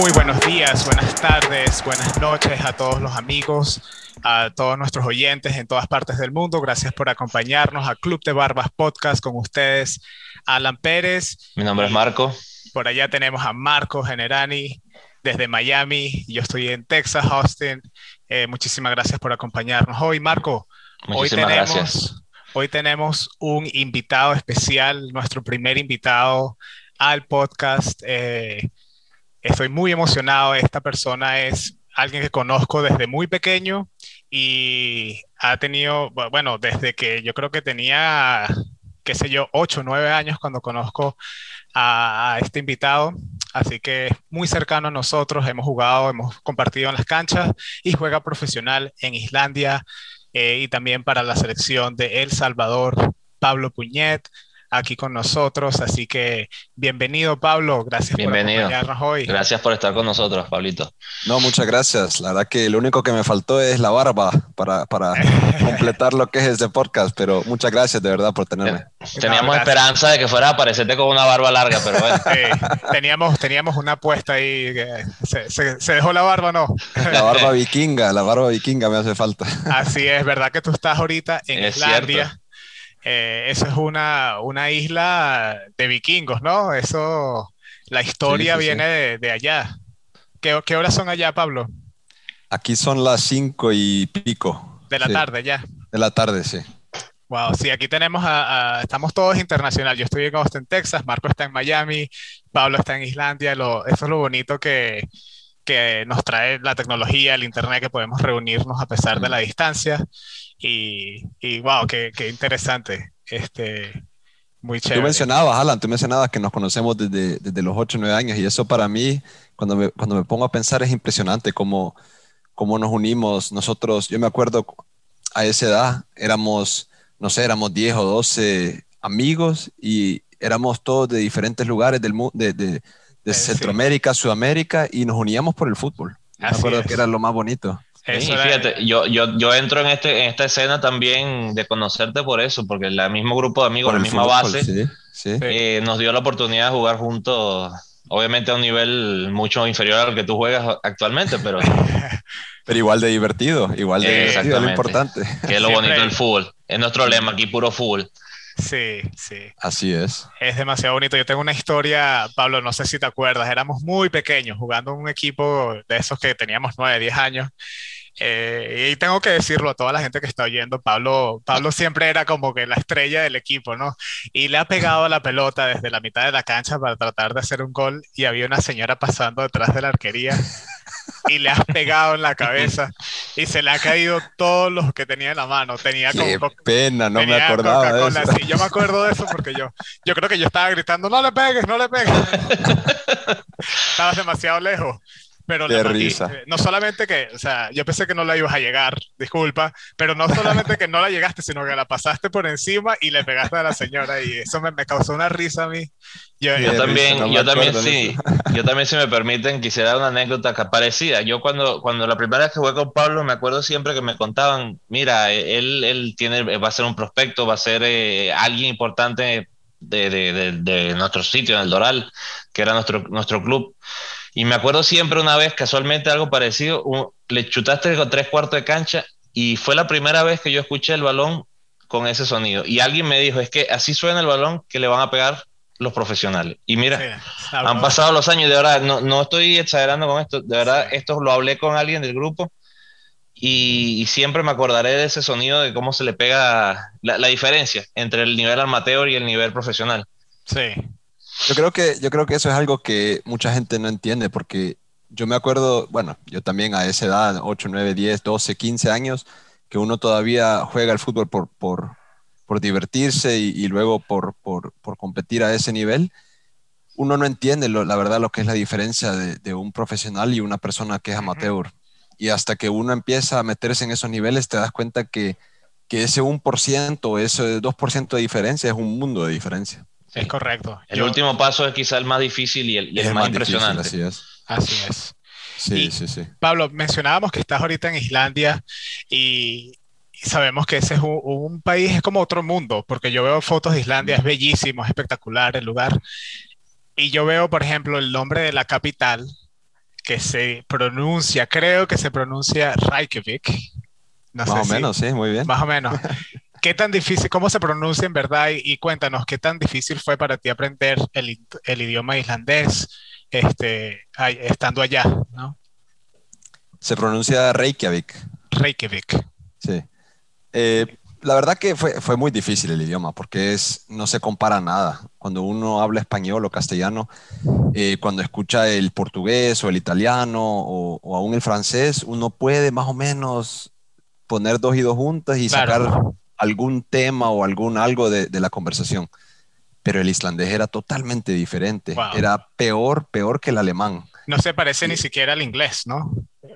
Muy buenos días, buenas tardes, buenas noches a todos los amigos, a todos nuestros oyentes en todas partes del mundo. Gracias por acompañarnos a Club de Barbas Podcast con ustedes, Alan Pérez. Mi nombre es Marco. Por allá tenemos a Marco Generani desde Miami. Yo estoy en Texas, Austin. Eh, muchísimas gracias por acompañarnos hoy, Marco. hoy tenemos, Hoy tenemos un invitado especial, nuestro primer invitado al podcast. Eh, estoy muy emocionado. Esta persona es alguien que conozco desde muy pequeño y ha tenido, bueno, desde que yo creo que tenía, qué sé yo, 8 o 9 años cuando conozco a, este invitado. Así que muy cercano a nosotros, hemos jugado, hemos compartido en las canchas y juega profesional en Islandia eh, y también para la selección de El Salvador, Pablo Puñet aquí con nosotros. Así que bienvenido, Pablo. Gracias por acompañarnos hoy. Gracias por estar con nosotros, Pablito. No, muchas gracias. La verdad que lo único que me faltó es la barba para, para completar lo que es este podcast, pero muchas gracias de verdad por tenerme. Teníamos esperanza de que fuera a aparecerte con una barba larga, pero bueno. teníamos, teníamos una apuesta ahí. Se, se, dejó la barba no? La barba vikinga, la barba vikinga me hace falta. Así es, ¿verdad que tú estás ahorita en Islandia? Eh, eso es una, una, isla de vikingos, ¿no? Eso, la historia viene de, allá. ¿Qué, ¿Qué, horas son allá, Pablo? Aquí son las cinco y pico. De la tarde ya. De la tarde, sí. Wow, sí, aquí tenemos a, estamos todos internacional. Yo estoy en Austin, Texas, Marco está en Miami, Pablo está en Islandia. Lo, eso es lo bonito que, que nos trae la tecnología, el Internet, que podemos reunirnos a pesar de la distancia. Y, y wow, qué, qué, interesante. Este, muy chévere. Tú mencionabas, Alan, tú mencionabas que nos conocemos desde, desde los 8 o 9 años y eso para mí, cuando me, cuando me pongo a pensar, es impresionante cómo, cómo nos unimos. Nosotros, yo me acuerdo a esa edad, éramos, no sé, éramos 10 o 12 amigos y éramos todos de diferentes lugares del mundo, de, de, de Centroamérica, Sudamérica y nos uníamos por el fútbol. me acuerdo que era lo más bonito fíjate, yo, yo, yo entro en, este, en esta escena también de conocerte por eso, porque el mismo grupo de amigos, la misma base, eh, nos dio la oportunidad de jugar juntos, obviamente a un nivel mucho inferior al que tú juegas actualmente, pero... pero igual de divertido, igual de divertido, lo importante. Que es lo bonito del fútbol. Es nuestro lema aquí, puro fútbol. Sí, sí. Así es. Es demasiado bonito. Yo tengo una historia, Pablo, no sé si te acuerdas, éramos muy pequeños jugando en un equipo de esos que teníamos 9, 10 años eh, y tengo que decirlo a toda la gente que está oyendo, Pablo, Pablo siempre era como que la estrella del equipo, ¿no? Y le ha pegado la pelota desde la mitad de la cancha para tratar de hacer un gol y había una señora pasando detrás de la arquería y le has pegado en la cabeza y se le ha caído todos los que tenía en la mano. Tenía Qué pena, no me acordaba de eso. Sí, yo me acuerdo de eso porque yo, yo creo que yo estaba gritando, no le pegues, no le pegues. Estabas demasiado lejos. Pero de risa. Eh, no solamente que, o sea, yo pensé que no la ibas a llegar, disculpa, pero no solamente que no la llegaste, sino que la pasaste por encima y le pegaste a la señora y eso me, me causó una risa a mí. Yo, también, yo también sí, yo también si me permiten quisiera dar una anécdota parecida. Yo cuando, cuando la primera vez que jugué con Pablo me acuerdo siempre que me contaban, mira, él, él tiene, va a ser un prospecto, va a ser eh, alguien importante de, de, de, nuestro sitio, en el Doral, que era nuestro, nuestro club. Y me acuerdo siempre una vez, casualmente algo parecido, le chutaste con tres cuartos de cancha y fue la primera vez que yo escuché el balón con ese sonido. Y alguien me dijo, es que así suena el balón que le van a pegar los profesionales. Y mira, han pasado los años, de verdad, no, no, estoy exagerando con esto, de verdad, esto lo hablé con alguien del grupo y, siempre me acordaré de ese sonido de cómo se le pega la, la diferencia entre el nivel amateur y el nivel profesional. Sí, yo creo que, yo creo que eso es algo que mucha gente no entiende porque yo me acuerdo, bueno, yo también a esa edad, 8, 9, 10, 12, 15 años, que uno todavía juega el fútbol por, por, por divertirse y, luego por, por, por, competir a ese nivel, uno no entiende la verdad lo que es la diferencia de, de, un profesional y una persona que es amateur. Y hasta que uno empieza a meterse en esos niveles, te das cuenta que, que ese 1%, ese 2% de diferencia es un mundo de diferencia. Es correcto. El último paso es quizá el más difícil y el, más, impresionante. así es. Así es. Sí, sí, sí. Pablo, mencionábamos que estás ahorita en Islandia y, sabemos que ese es un, país, es como otro mundo, porque yo veo fotos de Islandia, es bellísimo, es espectacular el lugar. Y yo veo, por ejemplo, el nombre de la capital que se pronuncia, creo que se pronuncia Reykjavik. más o menos, sí, muy bien. Más o menos. ¿Qué tan difícil, cómo se pronuncia en verdad? Y, cuéntanos, ¿qué tan difícil fue para ti aprender el, el idioma islandés este, estando allá? ¿no? Se pronuncia Reykjavik. Reykjavik. Sí. Eh, la verdad que fue, fue muy difícil el idioma porque es, no se compara nada. Cuando uno habla español o castellano, eh, cuando escucha el portugués o el italiano o, aún el francés, uno puede más o menos poner dos y dos juntas y sacar algún tema o algún algo de, la conversación. Pero el islandés era totalmente diferente. Era peor, peor que el alemán. No se parece ni siquiera al inglés, ¿no?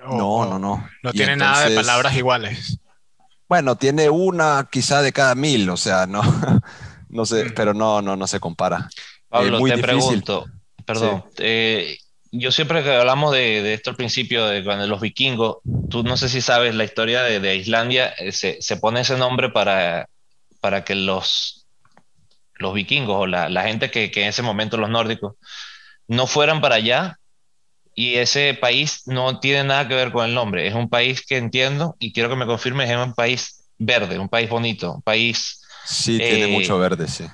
no, no, no. No tiene nada de palabras iguales. Bueno, tiene una quizá de cada mil, o sea, no, no sé, mm. pero no, no, no se compara. Pablo, te pregunto, perdón, eh, yo siempre que hablamos de, esto al principio, de cuando los vikingos, tú no sé si sabes la historia de, Islandia, eh, se, pone ese nombre para, para que los, los vikingos o la, gente que, que en ese momento los nórdicos no fueran para allá y ese país no tiene nada que ver con el nombre. Es un país que entiendo y quiero que me confirmes, es un país verde, un país bonito, un país... Sí, tiene eh, mucho verde, sí.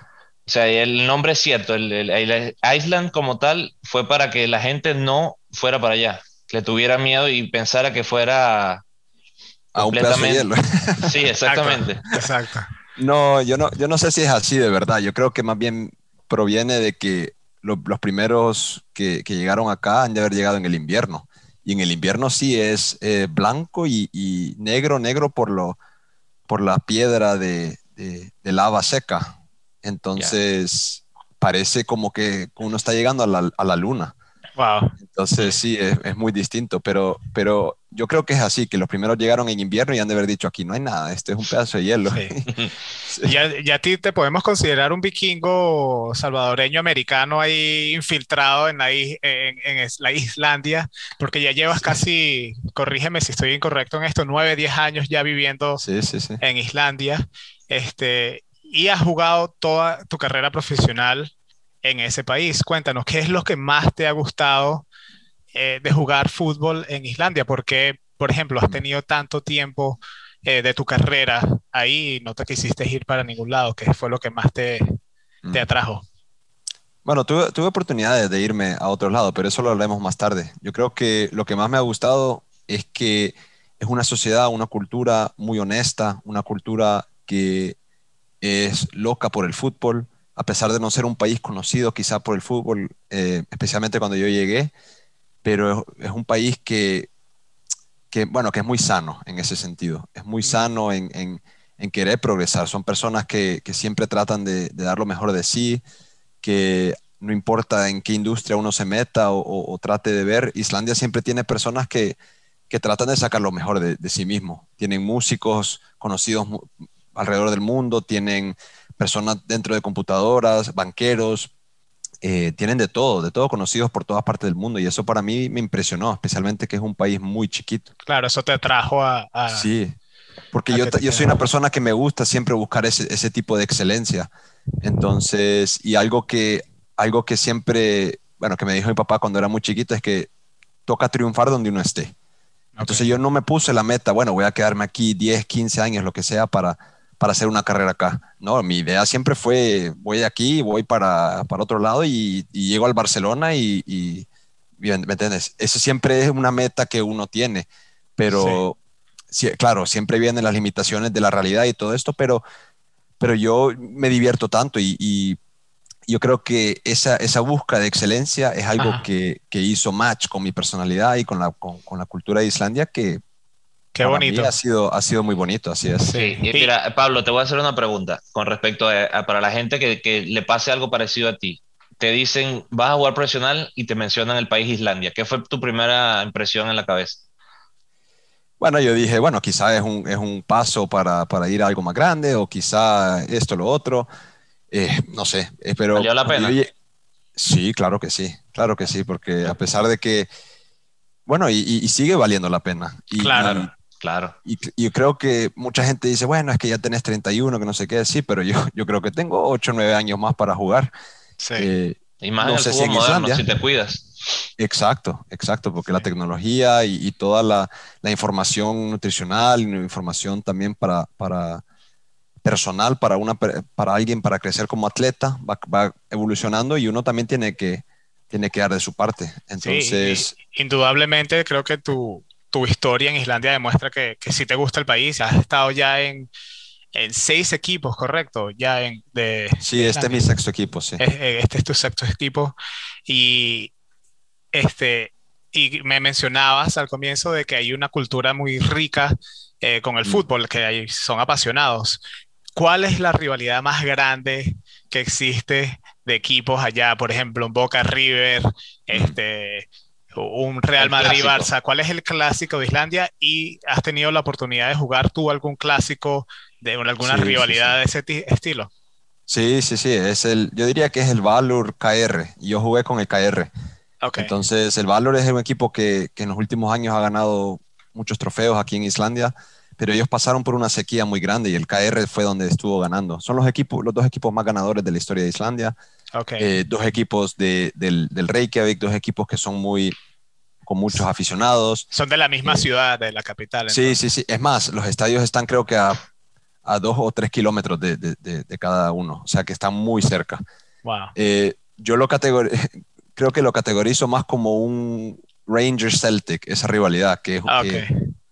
O sea, el nombre es cierto, el, Island como tal fue para que la gente no fuera para allá, le tuviera miedo y pensara que fuera... A un pedazo de hielo. Sí, exactamente. Exacto. No, yo no, yo no sé si es así de verdad. Yo creo que más bien proviene de que los primeros que, llegaron acá han de haber llegado en el invierno. Y en el invierno sí es eh, blanco y, negro, negro por, lo, por la piedra de, lava seca. Entonces parece como que uno está llegando a la, a la luna. Wow. Entonces sí, es, muy distinto, pero, pero yo creo que es así, que los primeros llegaron en invierno y han de haber dicho, aquí no hay nada, este es un pedazo de hielo. Ya, ya, a ti te podemos considerar un vikingo salvadoreño americano ahí infiltrado en la, en, en la Islandia, porque ya llevas casi, corrígeme si estoy incorrecto en esto, nueve, diez años ya viviendo en Islandia, este, y has jugado toda tu carrera profesional en ese país. Cuéntanos, ¿qué es lo que más te ha gustado eh, de jugar fútbol en Islandia? Porque, por ejemplo, has tenido tanto tiempo eh, de tu carrera ahí y no te quisiste ir para ningún lado. ¿Qué fue lo que más te, te mm. atrajo? Bueno, tuve, tuve oportunidades de irme a otro lado, pero eso lo hablaremos más tarde. Yo creo que lo que más me ha gustado es que es una sociedad, una cultura muy honesta, una cultura que es loca por el fútbol, a pesar de no ser un país conocido quizá por el fútbol, eh, especialmente cuando yo llegué, pero es, un país que, que, bueno, que es muy sano en ese sentido, es muy sano en, en, querer progresar, son personas que, que siempre tratan de, dar lo mejor de sí, que no importa en qué industria uno se meta o, trate de ver, Islandia siempre tiene personas que, que tratan de sacar lo mejor de, de sí mismo, tienen músicos conocidos alrededor del mundo, tienen personas dentro de computadoras, banqueros, eh, tienen de todo, de todo conocidos por todas partes del mundo y eso para mí me impresionó, especialmente que es un país muy chiquito. Claro, eso te trajo a... sí, porque yo, yo soy una persona que me gusta siempre buscar ese, ese, tipo de excelencia. Entonces, y algo que, algo que siempre, bueno, que me dijo mi papá cuando era muy chiquito es que toca triunfar donde uno esté. Entonces yo no me puse la meta, bueno, voy a quedarme aquí 10, 15 años, lo que sea, para, para hacer una carrera acá. No, mi idea siempre fue, voy aquí, voy para, para otro lado y, llego al Barcelona y, ¿me entiendes? Eso siempre es una meta que uno tiene, pero claro, siempre vienen las limitaciones de la realidad y todo esto, pero, pero yo me divierto tanto y, yo creo que esa, esa búsqueda de excelencia es algo que, que, hizo match con mi personalidad y con la, con, con la cultura de Islandia que Qué bonito. ha sido, ha sido muy bonito, así es. Sí, y mira, Pablo, te voy a hacer una pregunta con respecto a, para la gente que, que, le pase algo parecido a ti. Te dicen, vas a jugar profesional y te mencionan el país Islandia. ¿Qué fue tu primera impresión en la cabeza? Bueno, yo dije, bueno, quizá es un, es un paso para, para, ir a algo más grande o quizá esto, lo otro. Eh, no sé, eh, pero... ¿Valió la pena? sí, claro que sí, claro que sí, porque a pesar de que... Bueno, y, sigue valiendo la pena. Y, claro. Claro. Y, yo creo que mucha gente dice, bueno, es que ya tenés 31, que no sé qué, sí, pero yo, yo creo que tengo 8 o 9 años más para jugar. Sí. Eh, Y más no sé si en Islandia. si te cuidas. Exacto, exacto, porque la tecnología y, toda la, información nutricional, y información también para, para personal, para, una, para alguien para crecer como atleta, va, evolucionando y uno también tiene que, tiene que dar de su parte. Entonces... indudablemente creo que tu, tu, historia en Islandia demuestra que, que sí te gusta el país, has estado ya en, en seis equipos, ¿correcto? Ya en, de, sí, este es mi sexto equipo, sí. Este es tu sexto equipo. Y, este, y me mencionabas al comienzo de que hay una cultura muy rica eh, con el mm. fútbol, que hay, son apasionados. ¿Cuál es la rivalidad más grande que existe de equipos allá? Por ejemplo, un Boca River, mm. este, un Real Madrid-Barça. ¿Cuál es el clásico de Islandia? ¿Y has tenido la oportunidad de jugar tú algún clásico de alguna rivalidad de ese estilo? Sí, sí, sí. Es el, yo diría que es el Valur KR. Yo jugué con el KR. Entonces, el Valor es un equipo que, en los últimos años ha ganado muchos trofeos aquí en Islandia, pero ellos pasaron por una sequía muy grande y el KR fue donde estuvo ganando. Son los, equipos, los dos equipos más ganadores de la historia de Islandia. Eh, dos equipos del, del, Reykjavik, dos equipos que son muy con muchos aficionados. Son de la misma eh, ciudad, de la capital. Sí, sí, sí. Es más, los estadios están creo que a, a dos o tres kilómetros de, de, de, cada uno, o sea que están muy cerca. Wow. Eh, yo lo categorizo, creo que lo categorizo más como un Rangers Celtic, esa rivalidad, que, ah,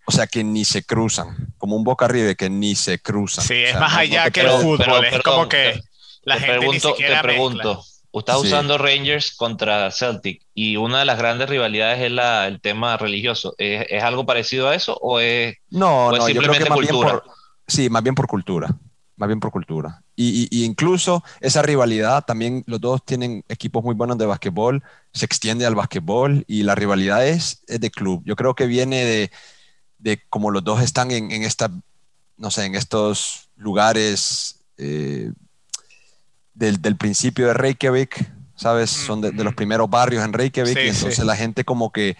o sea, que ni se cruzan, como un Boca River que ni se cruzan. Sí, es más allá que el fútbol, es como que la gente pregunto, ni siquiera Te pregunto, usted usando Rangers contra Celtic y una de las grandes rivalidades es la, el tema religioso. ¿Es, algo parecido a eso o es, no, no, simplemente yo creo que cultura? sí, más bien por cultura más bien por cultura. Y, incluso esa rivalidad, también los dos tienen equipos muy buenos de básquetbol, se extiende al básquetbol y la rivalidad es, de club. Yo creo que viene de, de como los dos están en, en, esta, no sé, en estos lugares eh, del, del, principio de Reykjavik, ¿sabes? Son de, los primeros barrios en Reykjavik y entonces la gente como que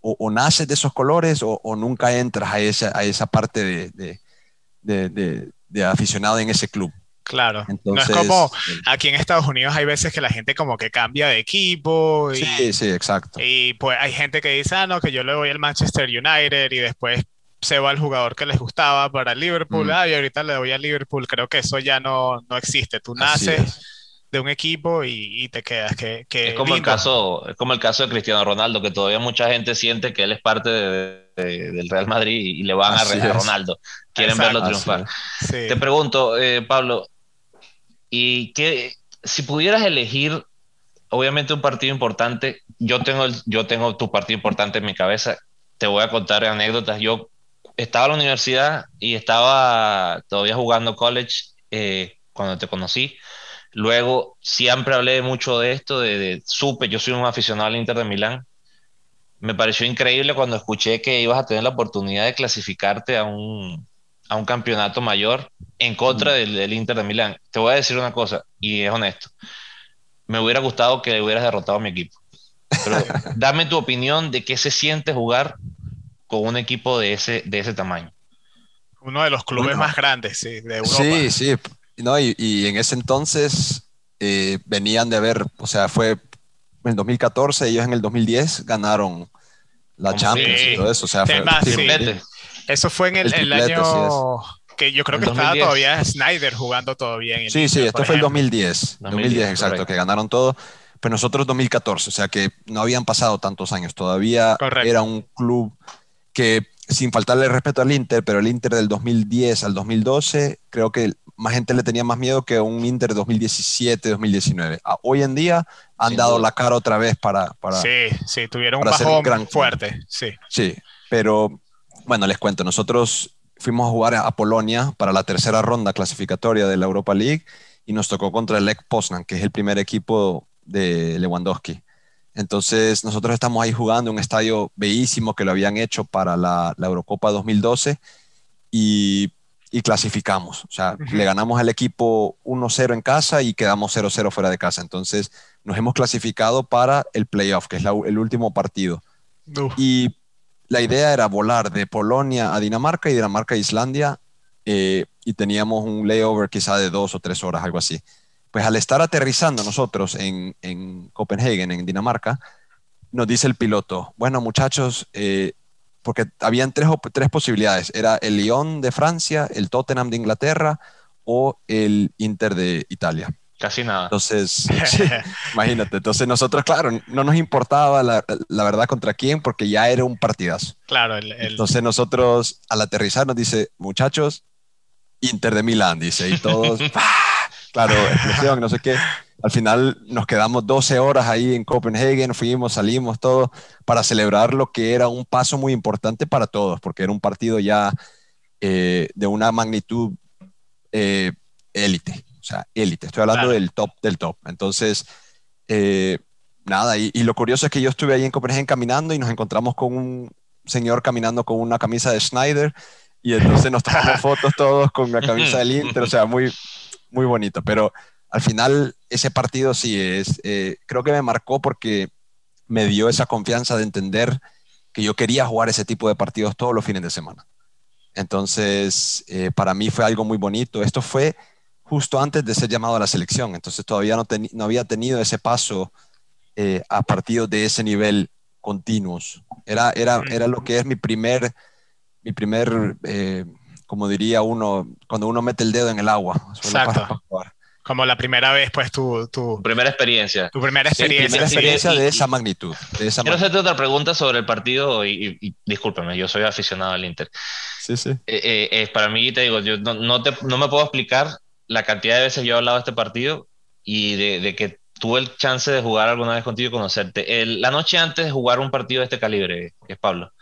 o, o nace de esos colores o, o, nunca entras a esa, a esa parte de, de de aficionado en ese club. Claro, no es como eh, aquí en Estados Unidos hay veces que la gente como que cambia de equipo. Y, sí, sí, exacto. Y pues hay gente que dice, ah, no, que yo le voy al Manchester United y después se va al jugador que les gustaba para Liverpool, mm. ah, y ahorita le voy a Liverpool. Creo que eso ya no, no existe. Tú naces de un equipo y, te quedas. Que, es, como el caso, es como el caso de Cristiano Ronaldo, que todavía mucha gente siente que él es parte del Real Madrid y, le van a, a Ronaldo. Quieren verlo triunfar. Te pregunto, eh, Pablo, ¿y qué, si pudieras elegir, obviamente un partido importante, yo tengo, yo tengo tu partido importante en mi cabeza, te voy a contar anécdotas. Yo estaba en la universidad y estaba todavía jugando college eh, cuando te conocí Luego, siempre hablé mucho de esto, de, supe, yo soy un aficionado al Inter de Milán. Me pareció increíble cuando escuché que ibas a tener la oportunidad de clasificarte a un, a un campeonato mayor en contra mm. del, Inter de Milán. Te voy a decir una cosa, y es honesto. Me hubiera gustado que hubieras derrotado a mi equipo. Pero dame tu opinión de qué se siente jugar con un equipo de ese, de ese tamaño. Uno de los clubes más grandes de Europa. Sí, sí, no, y, en ese entonces eh, venían de ver, o sea, fue en el 2014, ellos en el 2010 ganaron la Champions y todo eso. O sea, fue, Eso fue en el, año que yo creo que estaba todavía Snyder jugando todavía. En sí, sí, esto fue el 2010. 2010, exacto, que ganaron todo. Pero nosotros 2014, o sea que no habían pasado tantos años. Todavía era un club que, sin faltarle respeto al Inter, pero el Inter del 2010 al 2012, creo que más gente le tenía más miedo que un Inter 2017-2019. Ah, hoy en día han dado la cara otra vez para... para sí, sí, tuvieron un bajón gran... fuerte, sí. Sí, pero bueno, les cuento, nosotros fuimos a jugar a Polonia para la tercera ronda clasificatoria de la Europa League y nos tocó contra el Lech Poznan, que es el primer equipo de Lewandowski. Entonces nosotros estamos ahí jugando un estadio bellísimo que lo habían hecho para la, la Eurocopa 2012 y y clasificamos. O sea, le ganamos al equipo 1-0 en casa y quedamos 0-0 fuera de casa. Entonces, nos hemos clasificado para el playoff, que es el último partido. Y la idea era volar de Polonia a Dinamarca y Dinamarca a Islandia. Eh, y teníamos un layover quizá de dos o tres horas, algo así. Pues al estar aterrizando nosotros en, en Copenhagen, en Dinamarca, nos dice el piloto, bueno muchachos, eh, porque habían tres, tres posibilidades, era el Lyon de Francia, el Tottenham de Inglaterra o el Inter de Italia. Casi nada. Entonces, imagínate, entonces nosotros, claro, no nos importaba la, la, verdad contra quién, porque ya era un partidazo. Claro, entonces nosotros al aterrizar nos dice, muchachos, Inter de Milán, dice, y todos, claro, explosión, no sé qué. Al final nos quedamos 12 horas ahí en Copenhagen, fuimos, salimos, todo, para celebrar lo que era un paso muy importante para todos, porque era un partido ya eh, de una magnitud eh, élite, o sea, élite. Estoy hablando del top del top. Entonces, eh, nada, y, y, lo curioso es que yo estuve ahí en Copenhagen caminando y nos encontramos con un señor caminando con una camisa de Schneider y entonces nos tomamos fotos todos con la camisa del Inter, o sea, muy, muy bonito, pero al final ese partido sí es, eh, creo que me marcó porque me dio esa confianza de entender que yo quería jugar ese tipo de partidos todos los fines de semana. Entonces, eh, para mí fue algo muy bonito. Esto fue justo antes de ser llamado a la selección, entonces todavía no, no había tenido ese paso eh, a partidos de ese nivel continuos. Era, era, era lo que es mi primer, mi primer como diría uno, cuando uno mete el dedo en el agua. Exacto. Como la primera vez, pues, tu... tu primera experiencia. Tu primera experiencia. primera experiencia de esa magnitud. quiero hacerte otra pregunta sobre el partido y, y, discúlpeme, yo soy aficionado al Inter. Sí, sí. Eh, eh, para mí, te digo, yo no, no, te, no, me puedo explicar la cantidad de veces yo he hablado de este partido y de, de que tuve el chance de jugar alguna vez contigo y conocerte. la noche antes de jugar un partido de este calibre, que es Pablo,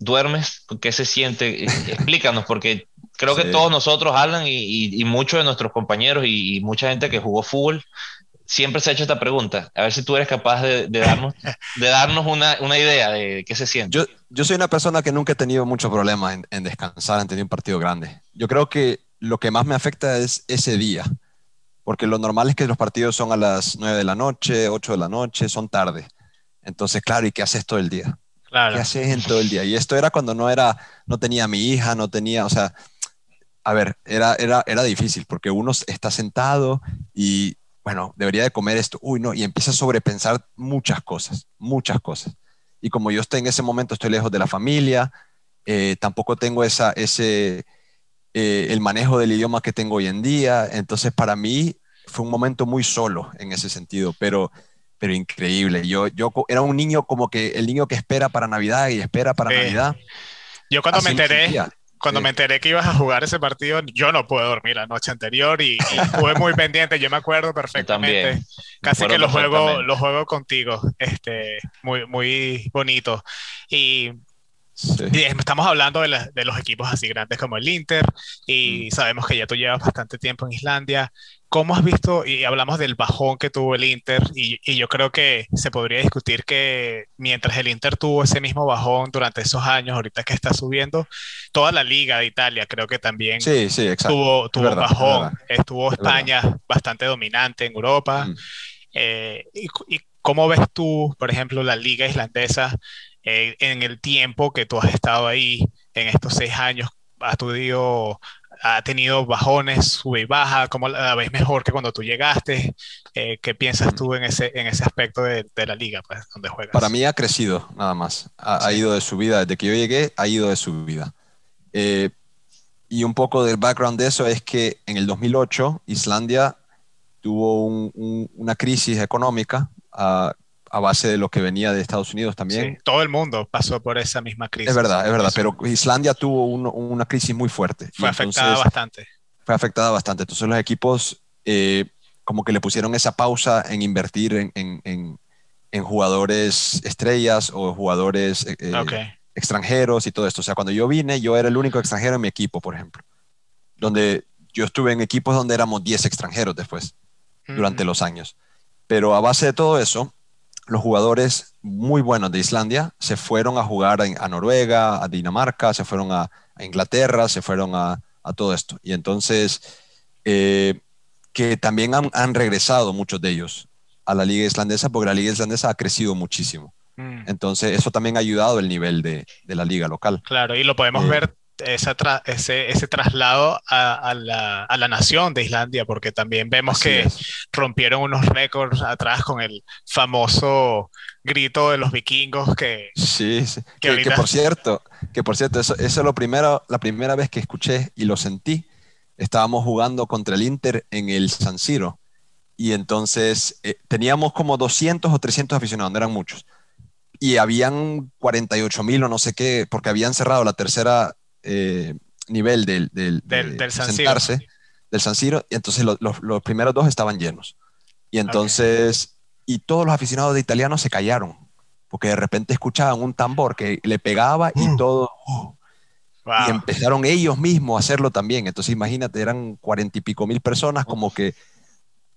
¿duermes? ¿Qué se siente? Explícanos, porque creo que todos nosotros, Alan, y, muchos de nuestros compañeros y, mucha gente que jugó fútbol, siempre se ha hecho esta pregunta. A ver si tú eres capaz de, darnos, de darnos una, una, idea de qué se siente. Yo, yo soy una persona que nunca he tenido mucho problema en, en descansar ante un partido grande. Yo creo que lo que más me afecta es ese día, porque lo normal es que los partidos son a las 9 de la noche, 8 de la noche, son tarde. Entonces, claro, ¿y qué haces todo el día? Claro. ¿Qué haces en todo el día? Y esto era cuando no era, no tenía mi hija, no tenía, o sea, a ver, era, era, era difícil porque uno está sentado y, bueno, debería de comer esto, uy, no, y empieza a sobrepensar muchas cosas, muchas cosas. Y como yo estoy en ese momento, estoy lejos de la familia, eh, tampoco tengo esa, ese, eh, el manejo del idioma que tengo hoy en día, entonces para mí fue un momento muy solo en ese sentido, pero pero increíble. Yo, yo era un niño como que el niño que espera para Navidad y espera para Navidad. Yo cuando me enteré, cuando me enteré que ibas a jugar ese partido, yo no pude dormir la noche anterior y, estuve muy pendiente. Yo me acuerdo perfectamente. Casi que lo juego, lo juego contigo. Este, muy, muy bonito. Y estamos hablando de, de, los equipos así grandes como el Inter y mm. sabemos que ya tú llevas bastante tiempo en Islandia. ¿Cómo has visto, y hablamos del bajón que tuvo el Inter, y, y, yo creo que se podría discutir que mientras el Inter tuvo ese mismo bajón durante esos años, ahorita que está subiendo, toda la liga de Italia creo que también sí, sí, tuvo, tuvo bajón. Estuvo España bastante dominante en Europa. Mm. Eh, y, y, cómo ves tú, por ejemplo, la liga islandesa eh, en el tiempo que tú has estado ahí, en estos seis años? ¿Has tenido ha tenido bajones, sube y baja, como la ves mejor que cuando tú llegaste. Eh, ¿Qué piensas tú en ese, en ese aspecto de, de, la liga, pues, donde juegas? Para mí ha crecido, nada más. Ha, ido de subida, desde que yo llegué, ha ido de subida. Eh, y un poco del background de eso es que en el 2008 Islandia tuvo una crisis económica uh, a base de lo que venía de Estados Unidos también. Sí, todo el mundo pasó por esa misma crisis. Es verdad, es verdad, pero Islandia tuvo una crisis muy fuerte. Fue afectada bastante. Fue afectada bastante. Entonces los equipos eh, como que le pusieron esa pausa en invertir en, en, en, jugadores estrellas o jugadores eh, eh, extranjeros y todo esto. O sea, cuando yo vine, yo era el único extranjero en mi equipo, por ejemplo. Donde yo estuve en equipos donde éramos 10 extranjeros después, durante los años. Pero a base de todo eso, los jugadores muy buenos de Islandia se fueron a jugar a, Noruega, a Dinamarca, se fueron a, Inglaterra, se fueron a, todo esto. Y entonces, eh, que también han, regresado muchos de ellos a la liga islandesa, porque la liga islandesa ha crecido muchísimo. Mm. Entonces, eso también ha ayudado el nivel de, la liga local. Claro, y lo podemos eh, ver ese, ese, traslado a, la, a, la, nación de Islandia, porque también vemos que rompieron unos récords atrás con el famoso grito de los vikingos que... Sí, sí. Que, por cierto, que por cierto, eso, eso es lo primero, la primera vez que escuché y lo sentí, estábamos jugando contra el Inter en el San Siro, y entonces eh, teníamos como 200 o 300 aficionados, no eran muchos. Y habían 48 mil o no sé qué, porque habían cerrado la tercera eh, nivel del, del, del, San sentarse, Siro. del San Siro, y entonces los primeros dos estaban llenos. Y entonces, y todos los aficionados de italianos se callaron, porque de repente escuchaban un tambor que le pegaba y uh. todo... Uh, y empezaron ellos mismos a hacerlo también. Entonces, imagínate, eran cuarenta y pico mil personas, como que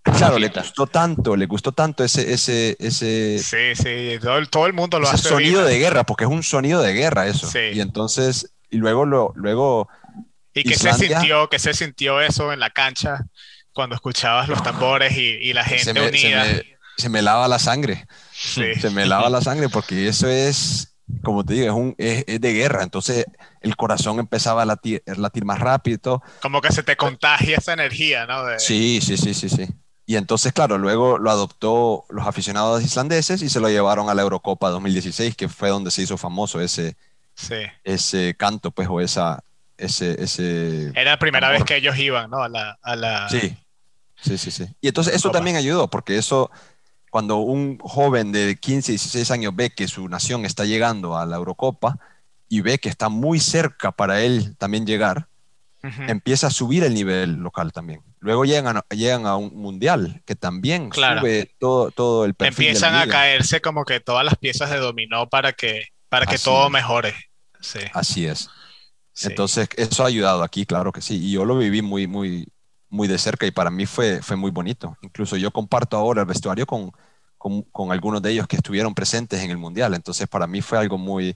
Claro, le gustó tanto, le gustó tanto ese, ese, ese. Sí, sí, todo el, todo el mundo lo hace. sonido de guerra, porque es un sonido de guerra eso. Y entonces, y luego lo, luego. Y que se sintió, que se sintió eso en la cancha cuando escuchabas los tambores y, la gente unida. Se me, lava la sangre. Se me lava la sangre porque eso es, como te digo, es, un, es, de guerra. Entonces el corazón empezaba a latir, latir más rápido. Como que se te contagia esa energía, ¿no? Sí, sí, sí, sí, sí. Y entonces, claro, luego lo adoptó los aficionados islandeses y se lo llevaron a la Eurocopa 2016, que fue donde se hizo famoso ese, ese canto, pues, o esa, ese, ese... Era la primera vez que ellos iban, ¿no? A la, a la... Sí, sí, sí, sí. Y entonces eso también ayudó, porque eso, cuando un joven de 15, 16 años ve que su nación está llegando a la Eurocopa y ve que está muy cerca para él también llegar, empieza a subir el nivel local también. Luego llegan a, llegan a un mundial que también sube todo, todo el perfil Empiezan a caerse como que todas las piezas de dominó para que, para que todo mejore. Sí. Así es. Entonces, eso ha ayudado aquí, claro que sí. Y yo lo viví muy, muy, muy de cerca y para mí fue, fue muy bonito. Incluso yo comparto ahora el vestuario con, con, con, algunos de ellos que estuvieron presentes en el Mundial. Entonces, para mí fue algo muy,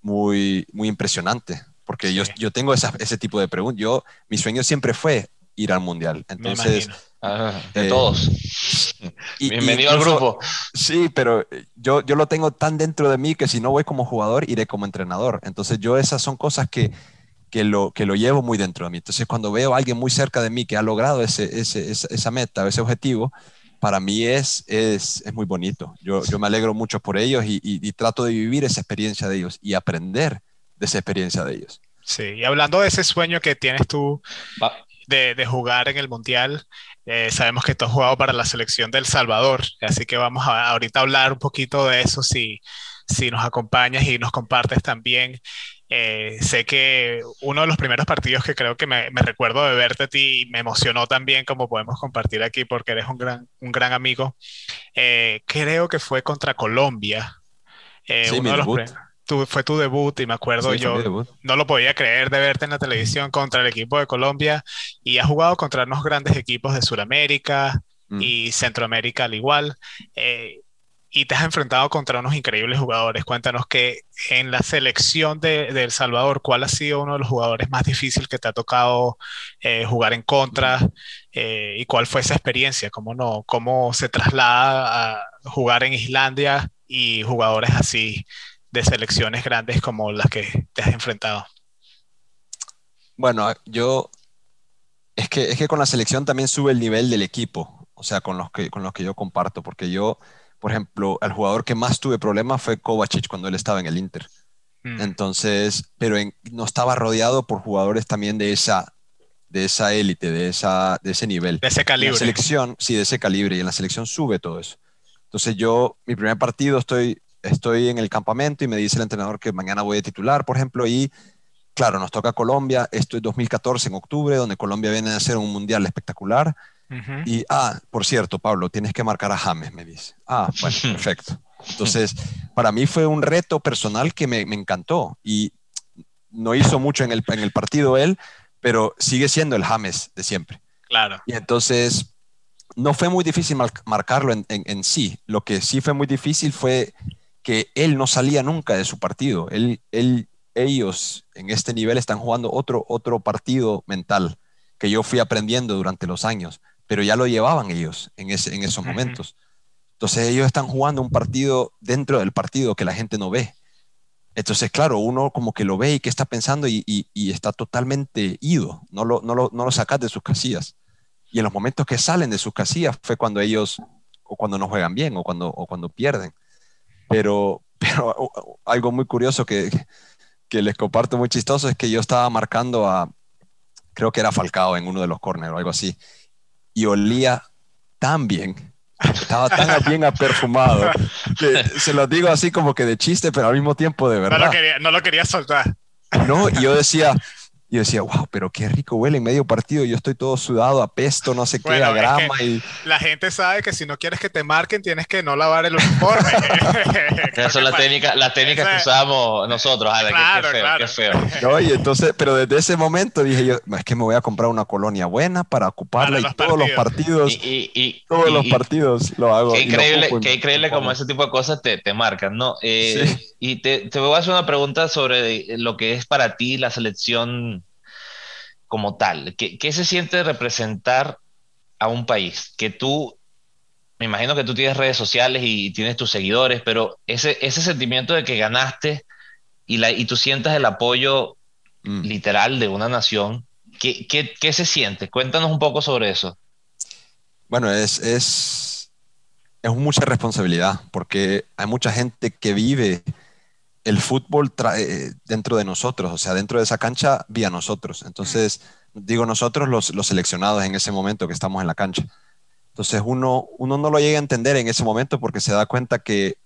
muy, muy impresionante. Porque yo, yo tengo ese tipo de preguntas. Yo, mi sueño siempre fue ir al mundial. Entonces, ah, de eh, todos. Bienvenido al grupo. Sí, pero yo, yo lo tengo tan dentro de mí que si no voy como jugador, iré como entrenador. Entonces, yo esas son cosas que, que, lo, que lo llevo muy dentro de mí. Entonces, cuando veo a alguien muy cerca de mí que ha logrado ese, ese, esa, meta, ese objetivo, para mí es, es, es, muy bonito. Yo, yo me alegro mucho por ellos y, y, trato de vivir esa experiencia de ellos y aprender de esa experiencia de ellos. Sí, y hablando de ese sueño que tienes tú, de, jugar en el Mundial. Eh, sabemos que tú has jugado para la selección del Salvador, así que vamos a ahorita hablar un poquito de eso si, si nos acompañas y nos compartes también. Eh, sé que uno de los primeros partidos que creo que me, recuerdo de verte a ti y me emocionó también, como podemos compartir aquí, porque eres un gran, un gran amigo, eh, creo que fue contra Colombia. sí, uno de los fue tu debut y me acuerdo yo no lo podía creer de verte en la televisión contra el equipo de Colombia y has jugado contra unos grandes equipos de Sudamérica mm. y Centroamérica al igual eh, y te has enfrentado contra unos increíbles jugadores. Cuéntanos que en la selección de, El Salvador, ¿cuál ha sido uno de los jugadores más difíciles que te ha tocado eh, jugar en contra? Eh, ¿Y cuál fue esa experiencia? ¿Cómo, no, ¿Cómo se traslada a jugar en Islandia y jugadores así de selecciones grandes como las que te has enfrentado? Bueno, yo es que, es que con la selección también sube el nivel del equipo, o sea, con los que, con los que yo comparto, porque yo, por ejemplo, el jugador que más tuve problemas fue Kovacic cuando él estaba en el Inter. Mm. Entonces, pero no estaba rodeado por jugadores también de esa de esa élite, de, esa, de ese nivel. De ese calibre. la selección, sí, de ese calibre, y en la selección sube todo eso. Entonces yo, mi primer partido estoy estoy en el campamento y me dice el entrenador que mañana voy a titular, por ejemplo, y claro, nos toca Colombia, esto es 2014 en octubre, donde Colombia viene a hacer un mundial espectacular. Y, ah, por cierto, Pablo, tienes que marcar a James, me dice. Ah, bueno, perfecto. Entonces, para mí fue un reto personal que me, me encantó y no hizo mucho en el, en el partido él, pero sigue siendo el James de siempre. Claro. Y entonces, no fue muy difícil marcarlo en, en, en, sí. Lo que sí fue muy difícil fue que él no salía nunca de su partido. Él, él, ellos en este nivel están jugando otro, otro partido mental que yo fui aprendiendo durante los años, pero ya lo llevaban ellos en, ese, en esos momentos. Entonces ellos están jugando un partido dentro del partido que la gente no ve. Entonces, claro, uno como que lo ve y qué está pensando y, está totalmente ido, no lo, no, lo, no lo sacas de sus casillas. Y en los momentos que salen de sus casillas fue cuando ellos, o cuando no juegan bien, o cuando, o cuando pierden. Pero, pero algo muy curioso que, que les comparto muy chistoso es que yo estaba marcando a, creo que era Falcao en uno de los corners o algo así, y olía tan bien, estaba tan bien aperfumado, que se lo digo así como que de chiste, pero al mismo tiempo de verdad. No lo quería, no lo quería soltar. No, y yo decía, y yo decía, wow, pero qué rico huele en medio partido. Yo estoy todo sudado, apesto, no sé qué, a grama. y... La gente sabe que si no quieres que te marquen, tienes que no lavar el uniforme. Esa es la técnica, la técnica que usamos nosotros. claro, qué, feo, qué feo. No, y entonces, pero desde ese momento dije yo, es que me voy a comprar una colonia buena para ocuparla y todos los partidos, y, todos los partidos lo hago. Qué increíble, qué increíble como ese tipo de cosas te, te marcan, ¿no? Eh, y te, te voy a hacer una pregunta sobre lo que es para ti la selección como tal. ¿Qué, ¿Qué, se siente representar a un país? Que tú, me imagino que tú tienes redes sociales y tienes tus seguidores, pero ese, ese sentimiento de que ganaste y, la, y tú sientas el apoyo mm. literal de una nación, ¿qué, ¿qué, qué, se siente? Cuéntanos un poco sobre eso. Bueno, es, es, es mucha responsabilidad porque hay mucha gente que vive el fútbol eh, dentro de nosotros, o sea, dentro de esa cancha, vía nosotros. Entonces, digo nosotros los, los, seleccionados en ese momento que estamos en la cancha. Entonces, uno, uno no lo llega a entender en ese momento porque se da cuenta que,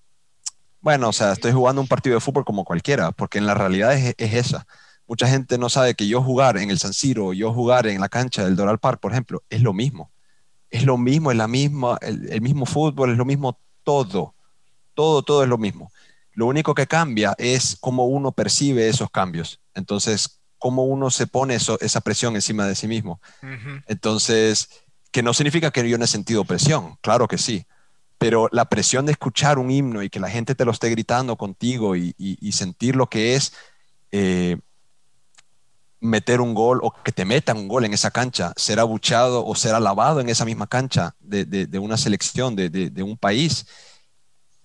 bueno, o sea, estoy jugando un partido de fútbol como cualquiera, porque en la realidad es, esa. Mucha gente no sabe que yo jugar en el San Siro, yo jugar en la cancha del Doral Park, por ejemplo, es lo mismo. Es lo mismo, es la misma, el mismo fútbol, es lo mismo todo. Todo, todo es lo mismo. Lo único que cambia es cómo uno percibe esos cambios. Entonces, cómo uno se pone esa presión encima de sí mismo. Entonces, que no significa que yo no he sentido presión, claro que sí, pero la presión de escuchar un himno y que la gente te lo esté gritando contigo y, sentir lo que es eh, meter un gol o que te metan un gol en esa cancha, ser abuchado o ser alabado en esa misma cancha de, una selección, de, un país,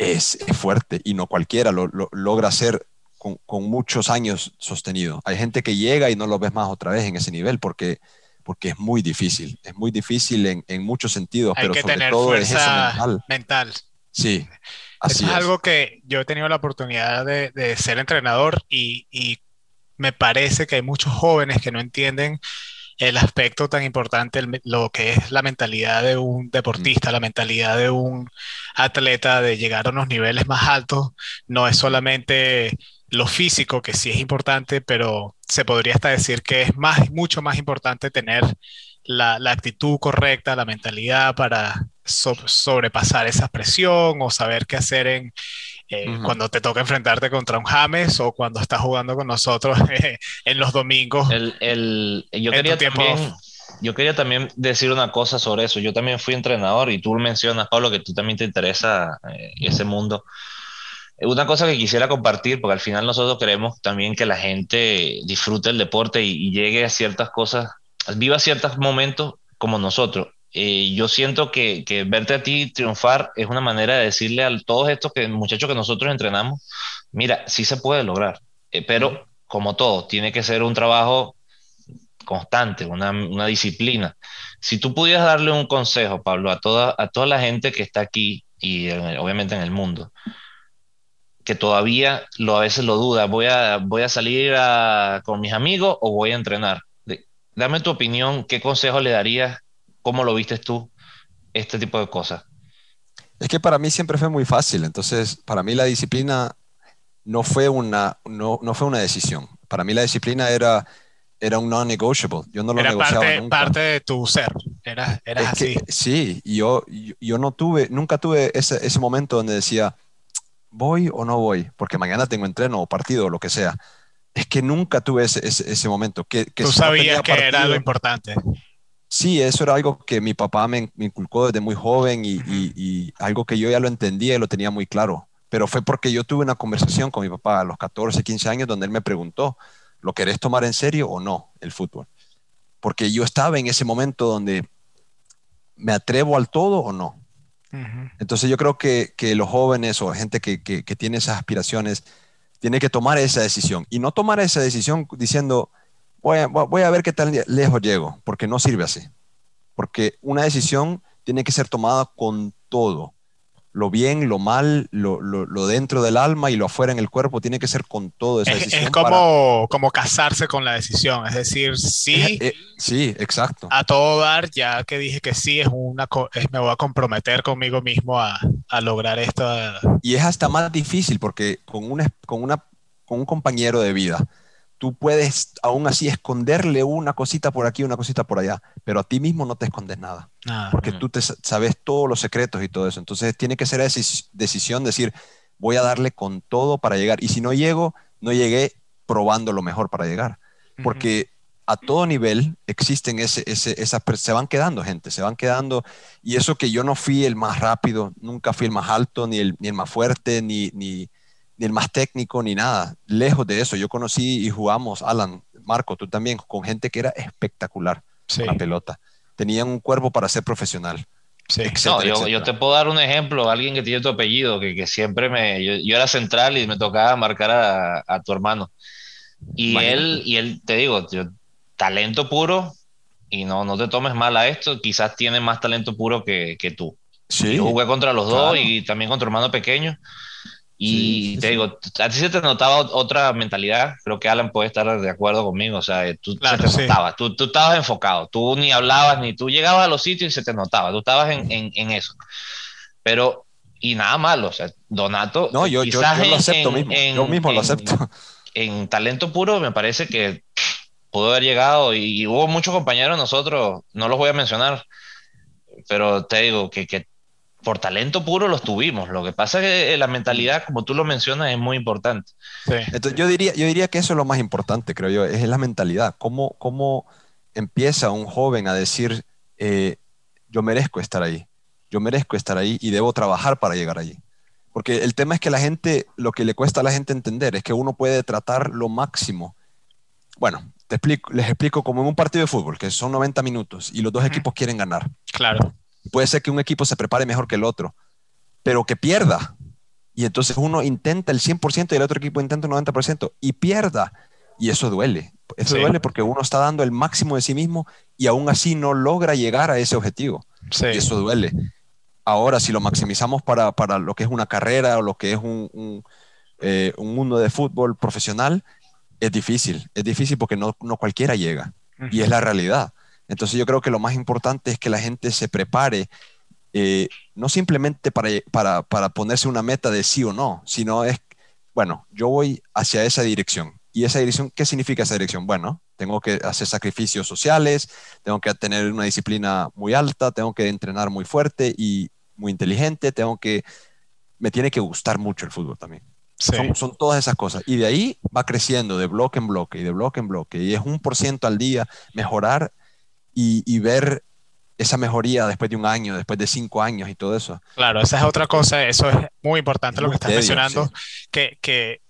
es, fuerte y no cualquiera lo, logra hacer con, muchos años sostenido. Hay gente que llega y no lo ves más otra vez en ese nivel porque, porque es muy difícil, es muy difícil en, en muchos sentidos, Hay pero que sobre tener todo fuerza es mental. mental. Sí. Así es, algo que yo he tenido la oportunidad de, de ser entrenador y, y me parece que hay muchos jóvenes que no entienden el aspecto tan importante, lo que es la mentalidad de un deportista, la mentalidad de un atleta de llegar a unos niveles más altos, no es solamente lo físico, que sí es importante, pero se podría hasta decir que es más, mucho más importante tener la, actitud correcta, la mentalidad para sobrepasar esa presión o saber qué hacer en, eh, cuando te toca enfrentarte contra un James o cuando estás jugando con nosotros en los domingos. El, yo, quería también, yo quería también decir una cosa sobre eso. Yo también fui entrenador y tú mencionas, Pablo, que tú también te interesa eh, ese mundo. Una cosa que quisiera compartir, porque al final nosotros queremos también que la gente disfrute el deporte y, y llegue a ciertas cosas, viva ciertos momentos como nosotros. Eh, yo siento que, que, verte a ti triunfar es una manera de decirle a todos estos que, muchachos que nosotros entrenamos, mira, sí se puede lograr, eh, pero como todo, tiene que ser un trabajo constante, una, una, disciplina. Si tú pudieras darle un consejo, Pablo, a toda, a toda la gente que está aquí y obviamente en el mundo, que todavía lo, a veces lo duda, voy a, voy a salir con mis amigos o voy a entrenar. Dame tu opinión, ¿qué consejo le darías ¿Cómo lo viste tú, este tipo de cosas? Es que para mí siempre fue muy fácil, entonces para mí la disciplina no fue una, no, no fue una decisión. Para mí la disciplina era, era un non-negotiable. Yo no lo era negociaba parte, parte de tu ser. Era, era así. sí, yo, yo, no tuve, nunca tuve ese, ese momento donde decía, voy o no voy, porque mañana tengo entreno o partido o lo que sea. Es que nunca tuve ese, ese, momento. Que, que Tú sabías que era lo importante. Sí, eso era algo que mi papá me, inculcó desde muy joven y, algo que yo ya lo entendía y lo tenía muy claro. Pero fue porque yo tuve una conversación con mi papá a los 14, 15 años donde él me preguntó, ¿lo querés tomar en serio o no el fútbol? Porque yo estaba en ese momento donde me atrevo al todo o no. Entonces yo creo que, los jóvenes o gente que, que, tiene esas aspiraciones tiene que tomar esa decisión y no tomar esa decisión diciendo, voy a, voy a ver qué tan lejos llego, porque no sirve así. Porque una decisión tiene que ser tomada con todo lo bien, lo mal, lo, lo, dentro del alma y lo afuera en el cuerpo, tiene que ser con todo esa decisión. Es, como, como casarse con la decisión, es decir, sí. Eh, sí, exacto. A todo dar, ya que dije que sí, es una, me voy a comprometer conmigo mismo a, a lograr esto. Y es hasta más difícil porque con, una, con, una, con un compañero de vida, tú puedes aún así esconderle una cosita por aquí, una cosita por allá, pero a ti mismo no te escondes nada, porque tú te sabes todos los secretos y todo eso. Entonces tiene que ser esa decisión, decir, voy a darle con todo para llegar. Y si no llego, no llegué probando lo mejor para llegar. Porque a todo nivel existen ese, ese, esas, se van quedando gente, se van quedando. Y eso que yo no fui el más rápido, nunca fui el más alto, ni el, ni el más fuerte, ni, ni, ni el más técnico, ni nada. Lejos de eso. Yo conocí y jugamos, Alan, Marco, tú también, con gente que era espectacular la pelota. Tenían un cuerpo para ser profesional. Sí. yo, te puedo dar un ejemplo, alguien que tiene tu apellido, que, que siempre me... Yo, era central y me tocaba marcar a, a tu hermano. Y él, y él, te digo, talento puro, y no, no te tomes mal a esto, quizás tiene más talento puro que, que tú. Sí, yo jugué contra los dos y también contra hermano pequeño. Y te digo, a ti se te notaba otra mentalidad, creo que Alan puede estar de acuerdo conmigo, o sea, tú se te notaba, tú, tú, estabas enfocado, tú ni hablabas, ni tú llegabas a los sitios y se te notaba, tú estabas en, en, en eso. Pero, y nada malo, o sea, Donato. No, yo, yo, lo acepto mismo, yo mismo lo acepto. En talento puro me parece que pudo haber llegado y, hubo muchos compañeros nosotros, no los voy a mencionar, pero te digo que, que por talento puro los tuvimos. Lo que pasa es que la mentalidad, como tú lo mencionas, es muy importante. Entonces, yo diría, yo diría que eso es lo más importante, creo yo, es la mentalidad. ¿Cómo, cómo empieza un joven a decir, eh, yo merezco estar ahí, yo merezco estar ahí y debo trabajar para llegar allí? Porque el tema es que la gente, lo que le cuesta a la gente entender es que uno puede tratar lo máximo. Bueno, te explico, les explico como en un partido de fútbol, que son 90 minutos y los dos equipos quieren ganar. Claro Puede ser que un equipo se prepare mejor que el otro, pero que pierda. Y entonces uno intenta el 100% y el otro equipo intenta el 90% y pierda. Y eso duele. Eso duele porque uno está dando el máximo de sí mismo y aún así no logra llegar a ese objetivo. Y eso duele. Ahora, si lo maximizamos para, para, lo que es una carrera o lo que es un, un, eh, un mundo de fútbol profesional, es difícil. Es difícil porque no, no cualquiera llega. Y es la realidad. Entonces yo creo que lo más importante es que la gente se prepare, eh, no simplemente para, para, para, ponerse una meta de sí o no, sino es, bueno, yo voy hacia esa dirección. ¿Y esa dirección, qué significa esa dirección? Bueno, tengo que hacer sacrificios sociales, tengo que tener una disciplina muy alta, tengo que entrenar muy fuerte y muy inteligente, tengo que, me tiene que gustar mucho el fútbol también. Son, son, todas esas cosas. Y de ahí va creciendo de bloque en bloque y de bloque en bloque. Y es un por ciento al día mejorar y, ver esa mejoría después de un año, después de cinco años y todo eso. Claro, esa es otra cosa, eso es muy importante lo que estás mencionando, que, que,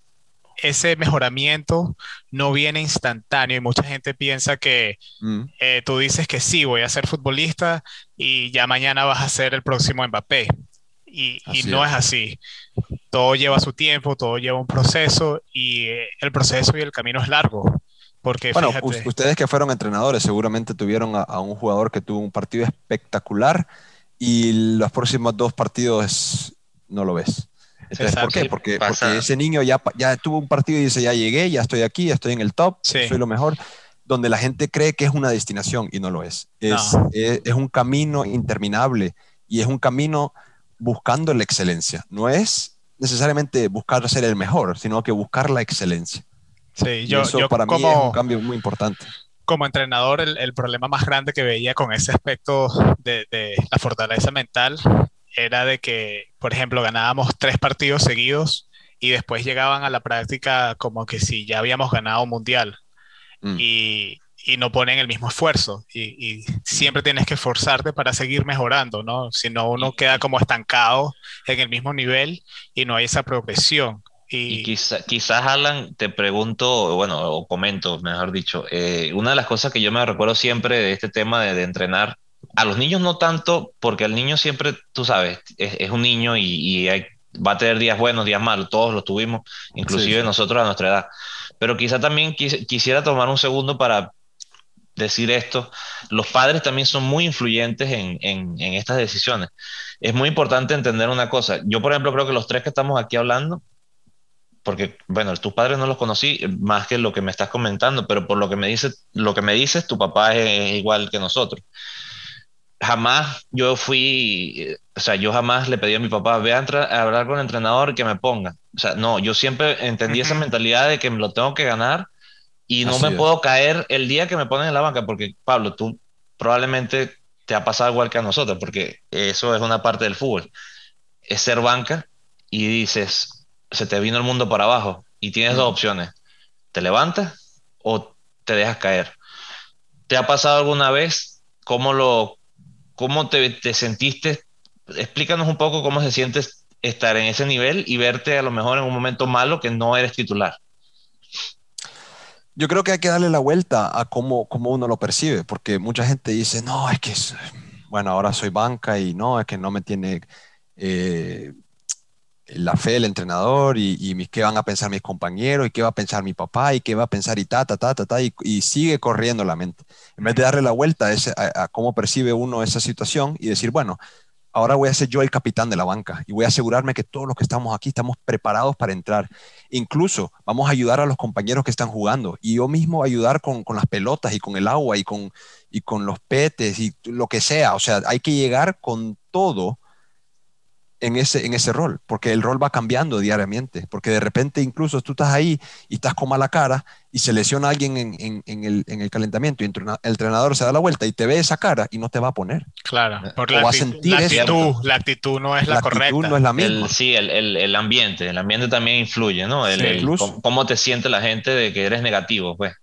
ese mejoramiento no viene instantáneo y mucha gente piensa que mm. eh, tú dices que sí, voy a ser futbolista y ya mañana vas a ser el próximo Mbappé. Y, y no es. así. Todo lleva su tiempo, todo lleva un proceso y eh, el proceso y el camino es largo. Porque bueno, ustedes que fueron entrenadores seguramente tuvieron a, un jugador que tuvo un partido espectacular y los próximos dos partidos no lo ves. ¿Por qué? Porque, porque, ese niño ya, ya tuvo un partido y dice, ya llegué, ya estoy aquí, ya estoy en el top, soy lo mejor, donde la gente cree que es una destinación y no lo es. Es, es, es un camino interminable y es un camino buscando la excelencia. No es necesariamente buscar ser el mejor, sino que buscar la excelencia. Sí, yo, eso para mí es un cambio muy importante. Como entrenador, el, el, problema más grande que veía con ese aspecto de, de, la fortaleza mental era de que, por ejemplo, ganábamos tres partidos seguidos y después llegaban a la práctica como que si ya habíamos ganado un mundial mm. y, y, no ponen el mismo esfuerzo y, y, siempre tienes que esforzarte para seguir mejorando, ¿no? Si no, uno queda como estancado en el mismo nivel y no hay esa progresión. Y, quizás, Alan, te pregunto, bueno, o comento, mejor dicho, eh, una de las cosas que yo me recuerdo siempre de este tema de, entrenar, a los niños no tanto, porque al niño siempre, tú sabes, es, un niño y, hay va a tener días buenos, días malos, todos los tuvimos, inclusive nosotros a nuestra edad. Pero quizá también quisiera tomar un segundo para decir esto. Los padres también son muy influyentes en, en, en estas decisiones. Es muy importante entender una cosa. Yo, por ejemplo, creo que los tres que estamos aquí hablando, porque, bueno, tus padres no los conocí más que lo que me estás comentando, pero por lo que me dices, lo que me dices, tu papá es, igual que nosotros. Jamás yo fui, o sea, yo jamás le pedí a mi papá, ve a, hablar con el entrenador que me ponga. O sea, no, yo siempre entendí esa mentalidad de que me lo tengo que ganar y no me puedo caer el día que me ponen en la banca, porque Pablo, tú probablemente te ha pasado igual que a nosotros, porque eso es una parte del fútbol. Es ser banca y dices, se te vino el mundo para abajo y tienes dos opciones. ¿Te levantas o te dejas caer? ¿Te ha pasado alguna vez? ¿Cómo, lo, cómo te, te sentiste? Explícanos un poco cómo se siente estar en ese nivel y verte a lo mejor en un momento malo que no eres titular. Yo creo que hay que darle la vuelta a cómo, cómo uno lo percibe, porque mucha gente dice, no, es que, bueno, ahora soy banca y no, es que no me tiene eh, la fe del entrenador y, qué van a pensar mis compañeros y qué va a pensar mi papá y qué va a pensar y ta, ta, ta, ta, ta, y, sigue corriendo la mente. En vez de darle la vuelta a, a, cómo percibe uno esa situación y decir, bueno, ahora voy a ser yo el capitán de la banca y voy a asegurarme que todos los que estamos aquí estamos preparados para entrar. Incluso vamos a ayudar a los compañeros que están jugando y yo mismo ayudar con, con las pelotas y con el agua y con, y con los petes y lo que sea. O sea, hay que llegar con todo en ese, en ese rol, porque el rol va cambiando diariamente, porque de repente incluso tú estás ahí y estás con mala cara y se lesiona alguien en, en, el, en el, calentamiento y el entrenador se da la vuelta y te ve esa cara y no te va a poner. Claro, porque la, actitud, la actitud no es la, la correcta. no es la misma. sí, el, el, ambiente, el ambiente también influye, ¿no? El, cómo te siente la gente de que eres negativo, pues.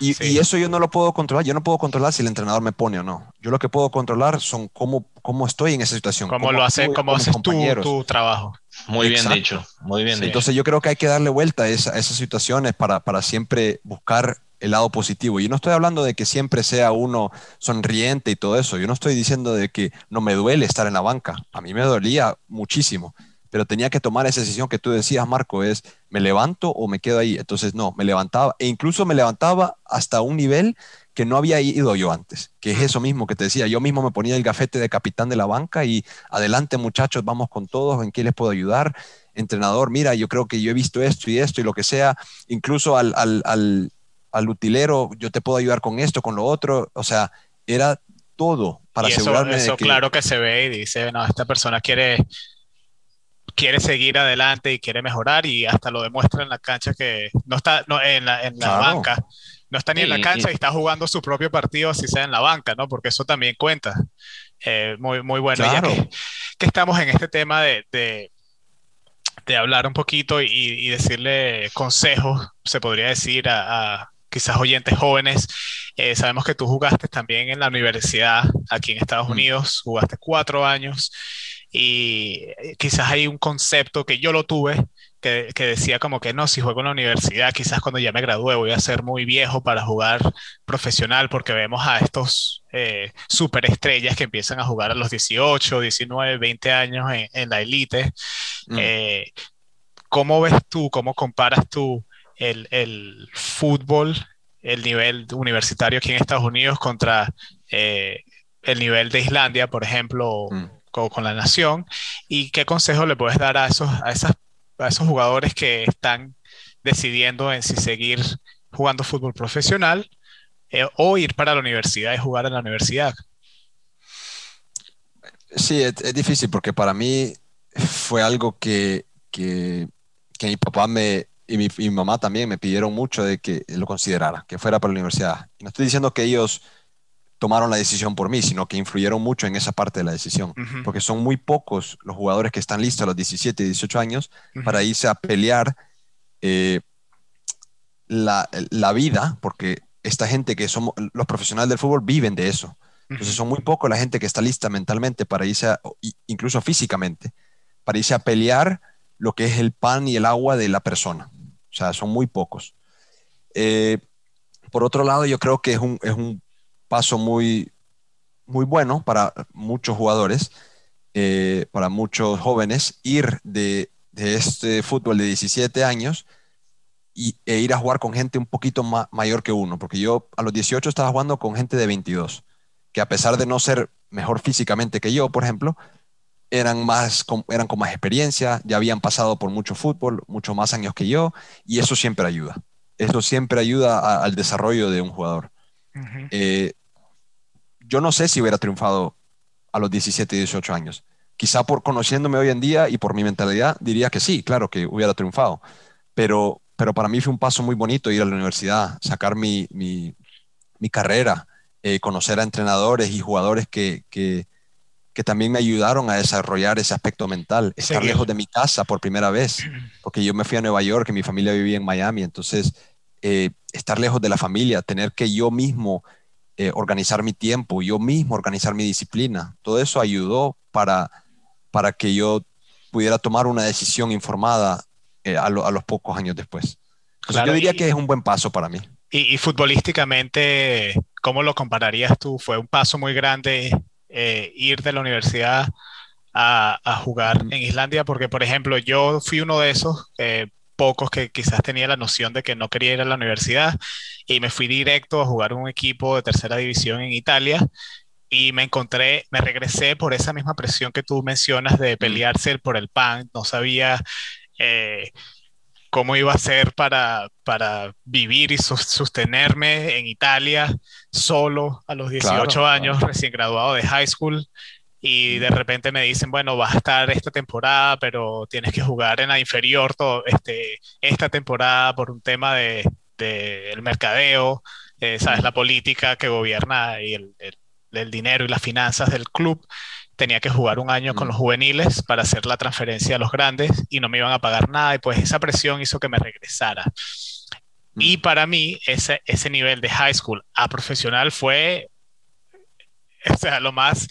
Y, eso yo no lo puedo controlar. Yo no puedo controlar si el entrenador me pone o no. Yo lo que puedo controlar son cómo, cómo estoy en esa situación. Cómo, lo hace, cómo haces tu, tu, trabajo. Muy bien dicho, muy bien dicho. Entonces yo creo que hay que darle vuelta a, esas situaciones para, para siempre buscar el lado positivo. Y no estoy hablando de que siempre sea uno sonriente y todo eso. Yo no estoy diciendo de que no me duele estar en la banca. A mí me dolía muchísimo pero tenía que tomar esa decisión que tú decías, Marco, es, ¿me levanto o me quedo ahí? Entonces, no, me levantaba, e incluso me levantaba hasta un nivel que no había ido yo antes, que es eso mismo que te decía, yo mismo me ponía el gafete de capitán de la banca y adelante muchachos, vamos con todos, ¿en qué les puedo ayudar? Entrenador, mira, yo creo que yo he visto esto y esto y lo que sea, incluso al, al, al, al utilero, yo te puedo ayudar con esto, con lo otro, o sea, era todo para asegurarme eso, que... claro que se ve y dice, no, esta persona quiere quiere seguir adelante y quiere mejorar y hasta lo demuestra en la cancha que no está no, en la, en la banca. No está ni en la cancha y, está jugando su propio partido, así sea en la banca, ¿no? Porque eso también cuenta. Eh, muy, muy bueno. Ya que, estamos en este tema de, de, de hablar un poquito y, y, decirle consejos, se podría decir, a, a quizás oyentes jóvenes. Eh, sabemos que tú jugaste también en la universidad aquí en Estados Unidos, jugaste cuatro años y eh, quizás hay un concepto que yo lo tuve, que, que, decía como que no, si juego en la universidad, quizás cuando ya me gradúe voy a ser muy viejo para jugar profesional, porque vemos a estos eh, superestrellas que empiezan a jugar a los 18, 19, 20 años en, en la elite. Mm. Eh, ¿Cómo ves tú, cómo comparas tú el, el, fútbol, el nivel universitario aquí en Estados Unidos contra eh, el nivel de Islandia, por ejemplo? Mm con, la nación y qué consejo le puedes dar a esos, a, esas, a esos jugadores que están decidiendo en si seguir jugando fútbol profesional eh, o ir para la universidad y jugar en la universidad. Sí, es, difícil porque para mí fue algo que, que, mi papá me, y mi, mamá también me pidieron mucho de que lo considerara, que fuera para la universidad. No estoy diciendo que ellos tomaron la decisión por mí, sino que influyeron mucho en esa parte de la decisión, porque son muy pocos los jugadores que están listos a los 17 y 18 años para irse a pelear eh, la, la, vida, porque esta gente que somos, los profesionales del fútbol viven de eso. Entonces son muy pocos la gente que está lista mentalmente para irse, a, incluso físicamente, para irse a pelear lo que es el pan y el agua de la persona. O sea, son muy pocos. Eh, por otro lado, yo creo que es un, es un paso muy, muy bueno para muchos jugadores eh, para muchos jóvenes ir de, de, este fútbol de 17 años y, e ir a jugar con gente un poquito mayor que uno, porque yo a los 18 estaba jugando con gente de 22, que a pesar de no ser mejor físicamente que yo, por ejemplo, eran, más, eran con más experiencia, ya habían pasado por mucho fútbol, muchos más años que yo, y eso siempre ayuda. Eso siempre ayuda al desarrollo de un jugador. Eh, yo no sé si hubiera triunfado a los 17 y 18 años. Quizá por conociéndome hoy en día y por mi mentalidad diría que sí, claro que hubiera triunfado. Pero, pero para mí fue un paso muy bonito ir a la universidad, sacar mi, mi, mi carrera, eh, conocer a entrenadores y jugadores que, que, que también me ayudaron a desarrollar ese aspecto mental. Estar lejos de mi casa por primera vez, porque yo me fui a Nueva York y mi familia vivía en Miami, entonces eh, estar lejos de la familia, tener que yo mismo eh, organizar mi tiempo, yo mismo organizar mi disciplina, todo eso ayudó para, para que yo pudiera tomar una decisión informada eh, a, los pocos años después. yo diría que es un buen paso para mí. Y, y futbolísticamente, ¿cómo lo compararías tú? ¿Fue un paso muy grande eh, ir de la universidad a, jugar en Islandia, porque por ejemplo yo fui uno de esos pocos que quizás tenía la noción de que no quería ir a la universidad y me fui directo a jugar un equipo de tercera división en Italia y me encontré, me regresé por esa misma presión que tú mencionas de pelearse por el pan, no sabía eh, cómo iba a ser para, para vivir y sostenerme en Italia solo a los 18 años, recién graduado de high school. Y de repente me dicen, bueno, vas a estar esta temporada, pero tienes que jugar en la inferior todo, este, esta temporada por un tema de, el mercadeo, eh, sabes, la política que gobierna y el, el dinero y las finanzas del club tenía que jugar un año con mm. los juveniles para hacer la transferencia a los grandes y no me iban a pagar nada y pues esa presión hizo que me regresara. Y mm. para mí ese, ese nivel de high school a profesional fue, o sea, lo más,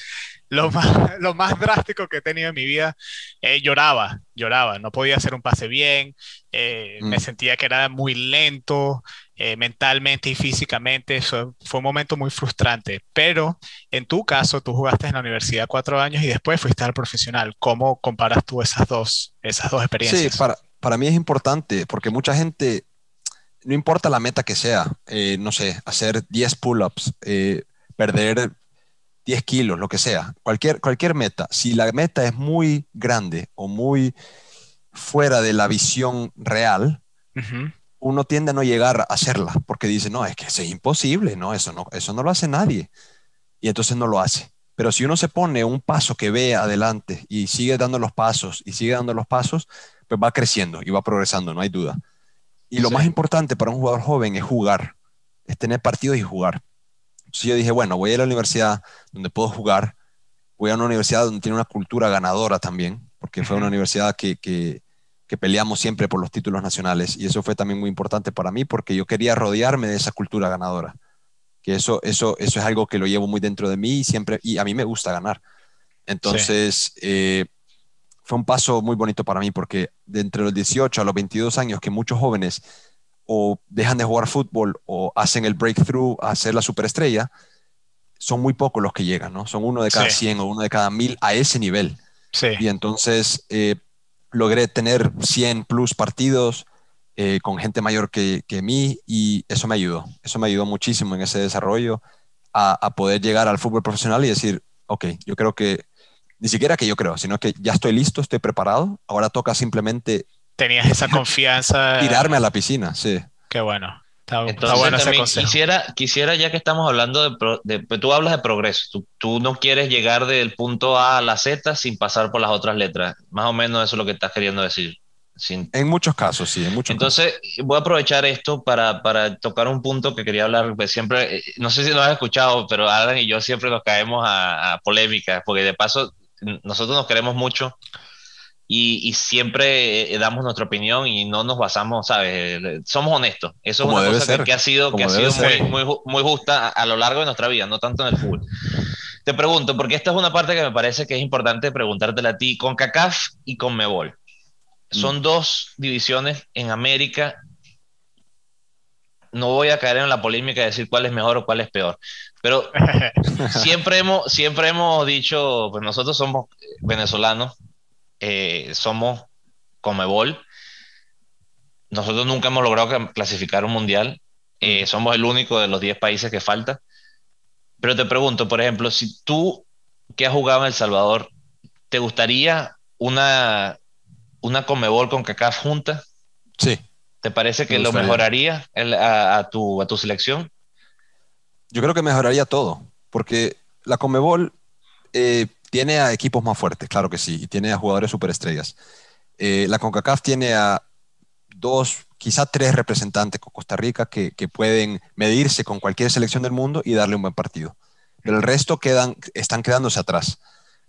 lo más, lo más drástico que he tenido en mi vida. Eh, lloraba, lloraba, no podía hacer un pase bien, eh, me mm. sentía que era muy lento, eh, mentalmente y físicamente. Eso fue un momento muy frustrante. Pero en tu caso, tú jugaste en la universidad cuatro años y después fuiste al profesional. ¿Cómo comparas tú esas dos, esas dos experiencias? Sí, para, para mí es importante porque mucha gente, no importa la meta que sea, eh, no sé, hacer 10 pull-ups, eh, perder 10 kilos, lo que sea, cualquier, cualquier meta, si la meta es muy grande o muy fuera de la visión real, uno tiende a no llegar a hacerla porque dice, no, es que es imposible, no, eso no, eso no lo hace nadie. Y entonces no lo hace. Pero si uno se pone un paso que ve adelante y sigue dando los pasos y sigue dando los pasos, pues va creciendo y va progresando, no hay duda. Y lo más importante para un jugador joven es jugar, es tener partidos y jugar. Entonces yo dije, bueno, voy a ir a la universidad donde puedo jugar, voy a una universidad donde tiene una cultura ganadora también, porque fue una universidad que, que, que peleamos siempre por los títulos nacionales y eso fue también muy importante para mí porque yo quería rodearme de esa cultura ganadora, que eso, eso, eso es algo que lo llevo muy dentro de mí y siempre, y a mí me gusta ganar. Entonces, eh, fue un paso muy bonito para mí porque de entre los 18 a los 22 años que muchos jóvenes o dejan de jugar fútbol o hacen el breakthrough a ser la superestrella, son muy pocos los que llegan, ¿no? Son uno de cada 100 o uno de cada 1000 a ese nivel. Sí. Y entonces, eh, logré tener 100 plus partidos eh, con gente mayor que, que, mí y eso me ayudó. Eso me ayudó muchísimo en ese desarrollo a, a, poder llegar al fútbol profesional y decir, ok, yo creo que, ni siquiera que yo creo, sino que ya estoy listo, estoy preparado, ahora toca simplemente... Tenías esa confianza. Tirarme a la piscina, sí. Qué bueno. Entonces, quisiera, quisiera, ya que estamos hablando de, pues, tú hablas de progreso, tú, no quieres llegar del punto A a la Z sin pasar por las otras letras, más o menos eso es lo que estás queriendo decir. En muchos casos, sí, en muchos Entonces, voy a aprovechar esto para, para, tocar un punto que quería hablar, pues siempre, eh, no sé si lo has escuchado, pero Alan y yo siempre nos caemos a, a polémicas, porque de paso, nosotros nos queremos mucho y, siempre eh, damos nuestra opinión y no nos basamos, ¿sabes? Somos honestos. Eso es una cosa que, ha sido, que ha sido muy, muy, muy, justa a, lo largo de nuestra vida, no tanto en el fútbol. Te pregunto, porque esta es una parte que me parece que es importante preguntártela a ti, con CACAF y con Mebol. Mm. Son dos divisiones en América no voy a caer en la polémica de decir cuál es mejor o cuál es peor, pero siempre hemos, siempre hemos dicho, pues nosotros somos venezolanos, eh, somos Comebol, nosotros nunca hemos logrado clasificar un mundial, eh, somos el único de los 10 países que falta, pero te pregunto, por ejemplo, si tú que has jugado en El Salvador, ¿te gustaría una, una Comebol con CACAF junta? Sí. ¿Te parece que lo mejoraría a, tu, a tu selección? Yo creo que mejoraría todo, porque la Comebol eh, tiene a equipos más fuertes, claro que sí, y tiene a jugadores superestrellas. Eh, la CONCACAF tiene a dos, quizá tres representantes con Costa Rica que, que, pueden medirse con cualquier selección del mundo y darle un buen partido. Pero el resto quedan, están quedándose atrás.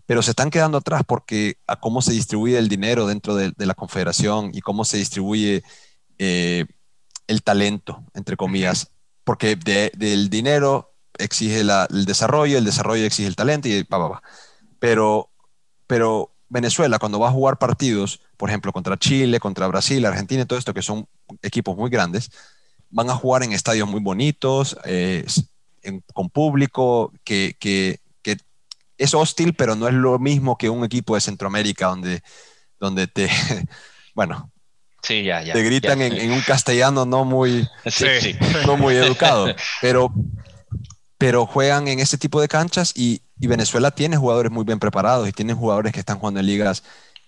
Pero se están quedando atrás porque a cómo se distribuye el dinero dentro de, de la confederación y cómo se distribuye eh, el talento, entre comillas, porque del dinero exige el desarrollo, el desarrollo exige el talento y va, va, va. Pero, pero Venezuela, cuando va a jugar partidos, por ejemplo, contra Chile, contra Brasil, Argentina y todo esto, que son equipos muy grandes, van a jugar en estadios muy bonitos, eh, con público, que, que, que, es hostil, pero no es lo mismo que un equipo de Centroamérica donde, donde te, bueno, Sí, ya, ya. Te gritan en, un castellano no muy, no muy educado, pero, pero juegan en ese tipo de canchas y, Venezuela tiene jugadores muy bien preparados y tiene jugadores que están jugando en ligas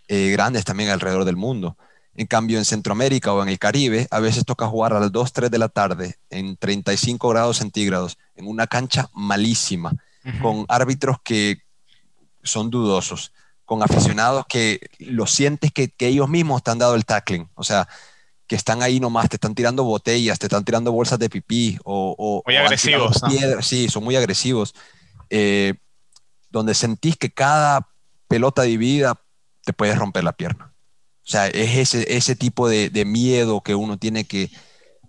eh, grandes también alrededor del mundo. En cambio, en Centroamérica o en el Caribe, a veces toca jugar a las 2, 3 de la tarde en 35 grados centígrados, en una cancha malísima, con árbitros que son dudosos con aficionados que lo sientes que, ellos mismos te han dado el tackling, o sea, que están ahí nomás, te están tirando botellas, te están tirando bolsas de pipí o... muy agresivos. Sí, son muy agresivos. Eh, donde sentís que cada pelota dividida te puedes romper la pierna. O sea, es ese, ese tipo de, miedo que uno tiene que...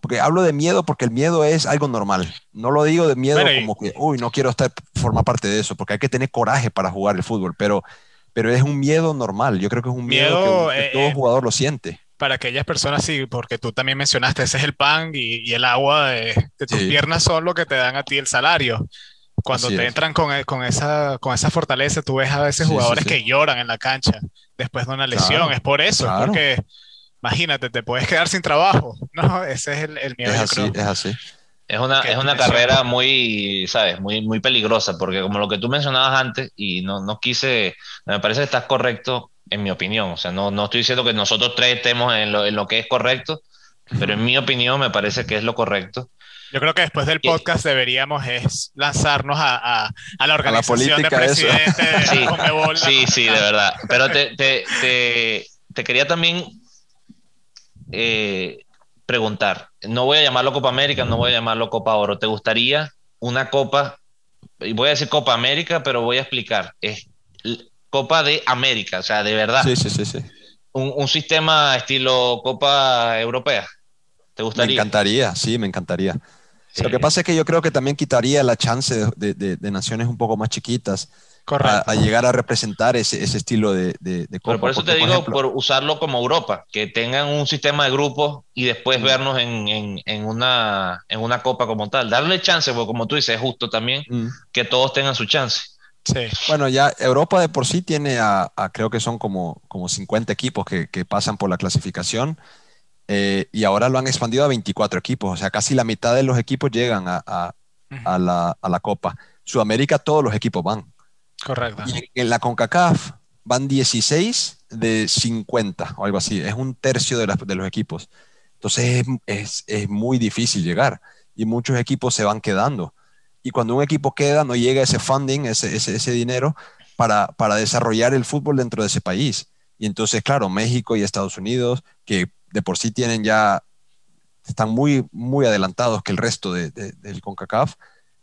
Porque hablo de miedo porque el miedo es algo normal. No lo digo de miedo como que, uy, no quiero estar, formar parte de eso, porque hay que tener coraje para jugar el fútbol, pero pero es un miedo normal. Yo creo que es un miedo, que, todo eh, jugador lo siente. Para aquellas personas, sí, porque tú también mencionaste, ese es el pan y, el agua de, tus piernas son lo que te dan a ti el salario. Cuando te entran con, e, con, esa, con esa fortaleza, tú ves a veces jugadores que lloran en la cancha después de una lesión. es por eso, porque imagínate, te puedes quedar sin trabajo. No, ese es el, miedo. Es así, es así. Es una, es una carrera muy, ¿sabes? Muy, muy peligrosa, porque como lo que tú mencionabas antes, y no, no quise, me parece que estás correcto en mi opinión. O sea, no, no estoy diciendo que nosotros tres estemos en lo, en lo que es correcto, pero en mi opinión me parece que es lo correcto. Yo creo que después del podcast deberíamos es lanzarnos a, a, la organización de presidentes sí, sí, sí, de verdad. Pero te, te, te, te quería también eh, preguntar, no voy a llamarlo Copa América, no voy a llamarlo Copa Oro, ¿te gustaría una Copa, y voy a decir Copa América, pero voy a explicar, es Copa de América, o sea, de verdad. Sí, sí, sí, sí. Un, sistema estilo Copa Europea, ¿te gustaría? Me encantaría, sí, me encantaría. Lo que pasa es que yo creo que también quitaría la chance de naciones un poco más chiquitas a, llegar a representar ese, ese estilo de, de, Copa. por eso te digo, por, usarlo como Europa, que tengan un sistema de grupos y después vernos en, en, en, una, en una Copa como tal. Darle chance, porque como tú dices, es justo también mm. que todos tengan su chance. Sí. Bueno, ya Europa de por sí tiene a, creo que son como, como 50 equipos que, que pasan por la clasificación eh, y ahora lo han expandido a 24 equipos, o sea, casi la mitad de los equipos llegan a, a, a la, a la Copa. Sudamérica todos los equipos van. Correcto. Y en la CONCACAF van 16 de 50 o algo así. Es un tercio de, de los equipos. Entonces es, es, muy difícil llegar y muchos equipos se van quedando. Y cuando un equipo queda, no llega ese funding, ese, ese, ese dinero para, para desarrollar el fútbol dentro de ese país. Y entonces, claro, México y Estados Unidos, que de por sí tienen ya, están muy, muy adelantados que el resto de, del CONCACAF,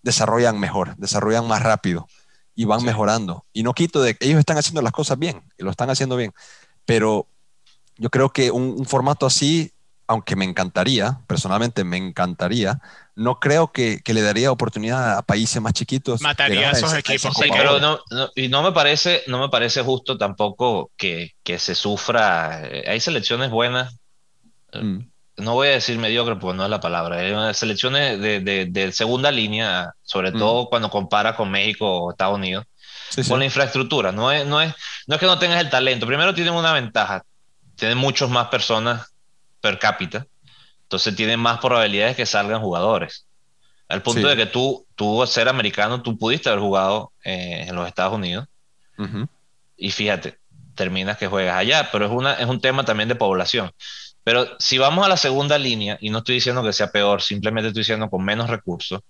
desarrollan mejor, desarrollan más rápido y van mejorando. Y no quito de que ellos están haciendo las cosas bien, y lo están haciendo bien, pero yo creo que un, formato así, aunque me encantaría, personalmente me encantaría, no creo que, que le daría oportunidad a países más chiquitos. Mataría a esos equipos. pero no, y no me parece, no me parece justo tampoco que, que se sufra. Eh, hay selecciones buenas. Mm. no voy a decir mediocre porque no es la palabra, es una selección de, de, segunda línea, sobre mm. todo cuando compara con México o Estados Unidos, con la infraestructura. No es, no, es, no es que no tengas el talento, primero tienen una ventaja, tienen muchos más personas per cápita, entonces tienen más probabilidades que salgan jugadores. Al punto de que tú, tú, ser americano, tú pudiste haber jugado eh, en los Estados Unidos. Y fíjate, terminas que juegas allá, pero es, una, es un tema también de población. Pero si vamos a la segunda línea, y no estoy diciendo que sea peor, simplemente estoy diciendo con menos recursos,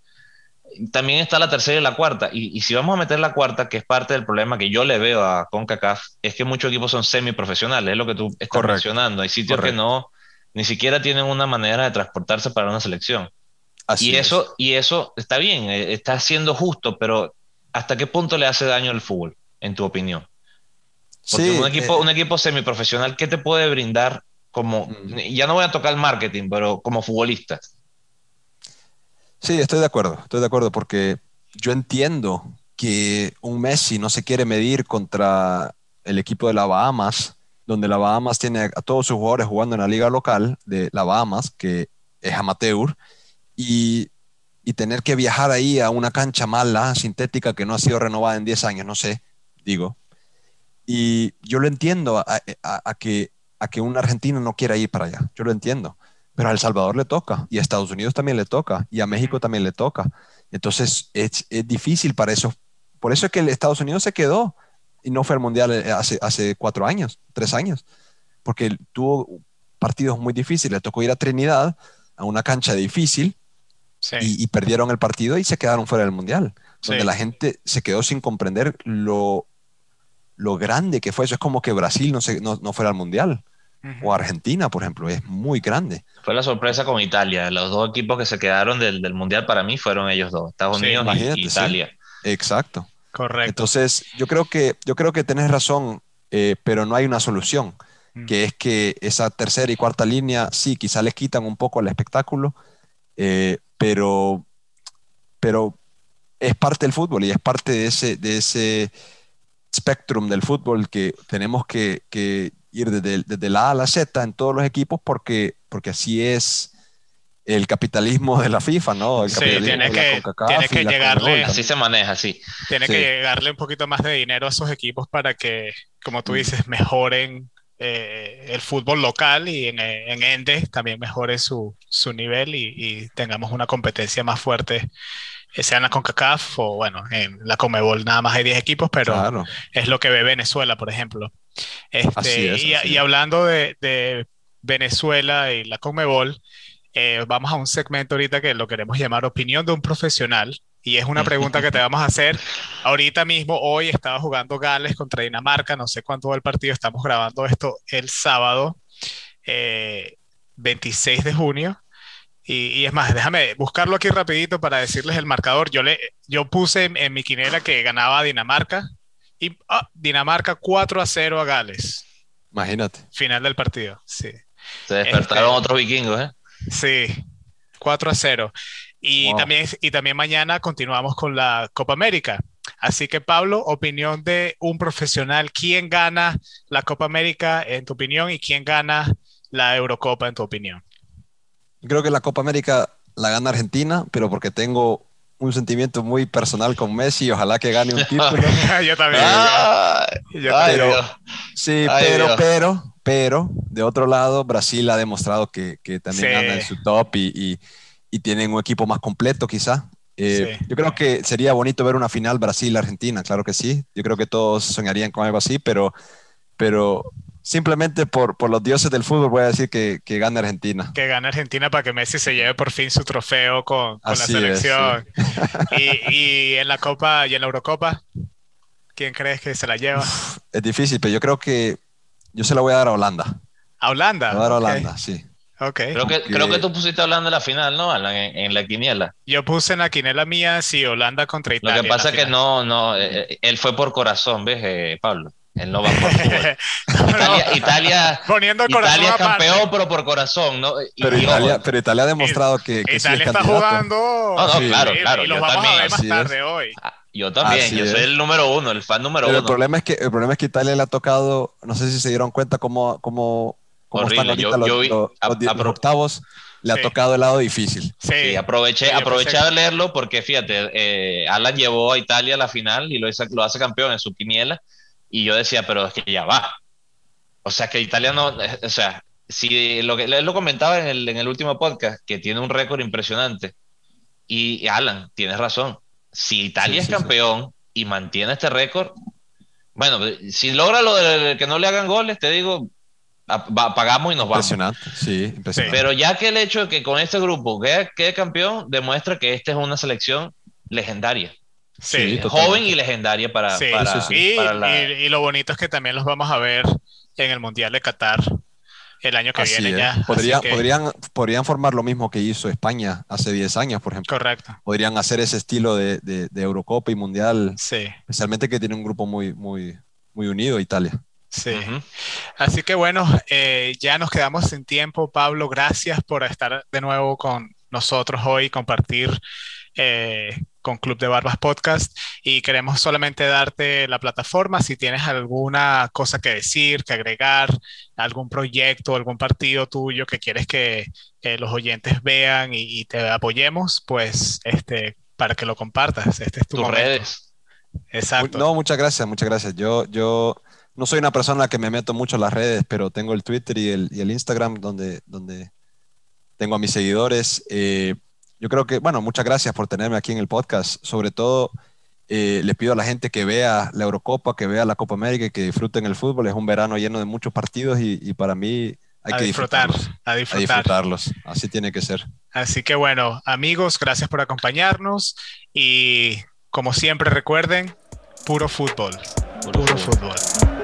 también está la tercera y la cuarta. Y, si vamos a meter la cuarta, que es parte del problema que yo le veo a CONCACAF, es que muchos equipos son semiprofesionales, es lo que tú estás mencionando. Hay sitios que no, ni siquiera tienen una manera de transportarse para una selección. y, eso, y eso está bien, eh, está siendo justo, pero ¿hasta qué punto le hace daño al fútbol, en tu opinión? Porque un, equipo, eh, un equipo semiprofesional, ¿qué te puede brindar como, ya no voy a tocar el marketing, pero como futbolista? Sí, estoy de acuerdo, estoy de acuerdo porque yo entiendo que un Messi no se quiere medir contra el equipo de la Bahamas, donde la Bahamas tiene a todos sus jugadores jugando en la liga local de la Bahamas, que es amateur, y, y tener que viajar ahí a una cancha mala, sintética, que no ha sido renovada en 10 años, no sé, digo. Y yo lo entiendo a, a, que, a que un argentino no quiera ir para allá, yo lo entiendo pero a El Salvador le toca, y a Estados Unidos también le toca, y a México también le toca. Entonces es, es difícil para eso. Por eso es que el Estados Unidos se quedó y no fue al Mundial eh, hace, hace cuatro años, tres años, porque tuvo partidos muy difíciles. Le tocó ir a Trinidad, a una cancha difícil, y, perdieron el partido y se quedaron fuera del Mundial, donde la gente se quedó sin comprender lo, lo grande que fue. Eso es como que Brasil no, se, no, no fuera al Mundial o Argentina, por ejemplo, es muy grande. Fue la sorpresa con Italia. Los dos equipos que se quedaron del, del Mundial para mí fueron ellos dos, Estados Unidos y Italia. Exacto. Correcto. Entonces, yo creo que, yo creo que tenés razón, eh, pero no hay una solución, mm. que es que esa tercera y cuarta línea, sí, quizá les quitan un poco el espectáculo, eh, pero, pero es parte del fútbol y es parte de ese, de ese spectrum del fútbol que tenemos que, que ir desde, la A a la Z en todos los equipos porque, porque así es el capitalismo de la FIFA, ¿no? sí, tiene que, tiene que llegarle. Así se maneja, sí. Tiene que llegarle un poquito más de dinero a esos equipos para que, como tú dices, mejoren eh, el fútbol local y en, en Ende también mejore su, su nivel y, y, tengamos una competencia más fuerte, eh, sea en la CONCACAF o, bueno, en la Comebol nada más hay 10 equipos, pero es lo que ve Venezuela, por ejemplo. Este, y, hablando de, Venezuela y la Conmebol, eh, vamos a un segmento ahorita que lo queremos llamar opinión de un profesional. Y es una pregunta que te vamos a hacer. Ahorita mismo, hoy estaba jugando Gales contra Dinamarca, no sé cuánto va el partido, estamos grabando esto el sábado 26 eh, de junio. Y, es más, déjame buscarlo aquí rapidito para decirles el marcador. Yo, le, yo puse en, en mi quinela que ganaba Dinamarca, y ah, Dinamarca 4 a 0 a Gales. Imagínate. Final del partido, sí. Se despertaron este, otros vikingos, ¿eh? Sí, 4 a 0. Y, también, y también mañana continuamos con la Copa América. Así que, Pablo, opinión de un profesional. ¿Quién gana la Copa América en tu opinión y quién gana la Eurocopa en tu opinión? Creo que la Copa América la gana Argentina, pero porque tengo un sentimiento muy personal con Messi. Ojalá que gane un título. yo también. sí, pero, pero, pero, de otro lado, Brasil ha demostrado que, que también anda en su top y, y, tienen un equipo más completo, quizá. Eh, yo creo que sería bonito ver una final Brasil-Argentina, claro que sí. Yo creo que todos soñarían con algo así, pero, pero simplemente por, por, los dioses del fútbol voy a decir que, que gane Argentina. Que gane Argentina para que Messi se lleve por fin su trofeo con, con la selección. y, y, en la Copa y en la Eurocopa, ¿quién crees que se la lleva? es difícil, pero yo creo que yo se la voy a dar a Holanda. ¿A Holanda? a dar a Holanda, sí. Okay. Creo, que, creo que tú pusiste Holanda en la final, ¿no? En, en, la quiniela. Yo puse en la quiniela mía, sí, Holanda contra Italia. Lo que pasa es que no, no, eh, eh, él fue por corazón, ¿ves, eh, Pablo? Él no va por fútbol. Italia, Italia, Poniendo Italia es campeón, pero por corazón, ¿no? pero, Italia, pero Italia ha demostrado que, que Italia está jugando. No, no, claro, claro. Y lo vamos también. a ver más tarde hoy. Ah, yo también, yo soy el número uno, el fan número pero uno. El problema, es que, el problema es que Italia le ha tocado, no sé si se dieron cuenta cómo, cómo, como están ahorita los, octavos, le ha tocado el lado difícil. Sí, aproveché, aproveché a leerlo porque fíjate, eh, Alan llevó a Italia a la final y lo, lo hace campeón en su quiniela y yo decía, pero es que ya va. O sea, que Italia no, eh, o sea, si lo que él lo comentaba en el, en el último podcast, que tiene un récord impresionante. Y Alan, tienes razón. Si Italia es campeón y mantiene este récord, bueno, si logra lo de que no le hagan goles, te digo, pagamos y nos vamos. Impresionante, sí, impresionante. Pero ya que el hecho de que con este grupo quede, quede campeón, demuestra que esta es una selección legendaria. Sí, joven y legendaria para, para, y, lo bonito es que también los vamos a ver en el Mundial de Qatar el año que viene ya. podrían, podrían formar lo mismo que hizo España hace 10 años, por ejemplo. Correcto. Podrían hacer ese estilo de, de, Eurocopa y Mundial. Sí. Especialmente que tiene un grupo muy, muy, muy unido, Italia. Sí. Así que bueno, eh, ya nos quedamos sin tiempo. Pablo, gracias por estar de nuevo con nosotros hoy, compartir eh, con Club de Barbas Podcast y queremos solamente darte la plataforma si tienes alguna cosa que decir, que agregar, algún proyecto, algún partido tuyo que quieres que los oyentes vean y, te apoyemos, pues este, para que lo compartas. Este es tu Tus redes. Exacto. No, muchas gracias, muchas gracias. Yo, yo no soy una persona que me meto mucho en las redes, pero tengo el Twitter y el, y el Instagram donde, donde tengo a mis seguidores. Eh, yo creo que, bueno, muchas gracias por tenerme aquí en el podcast. Sobre todo, eh, les pido a la gente que vea la Eurocopa, que vea la Copa América y que disfruten el fútbol. Es un verano lleno de muchos partidos y, para mí hay que disfrutar, disfrutarlos, a, disfrutarlos. Así tiene que ser. Así que bueno, amigos, gracias por acompañarnos y como siempre recuerden, puro fútbol. Puro, fútbol.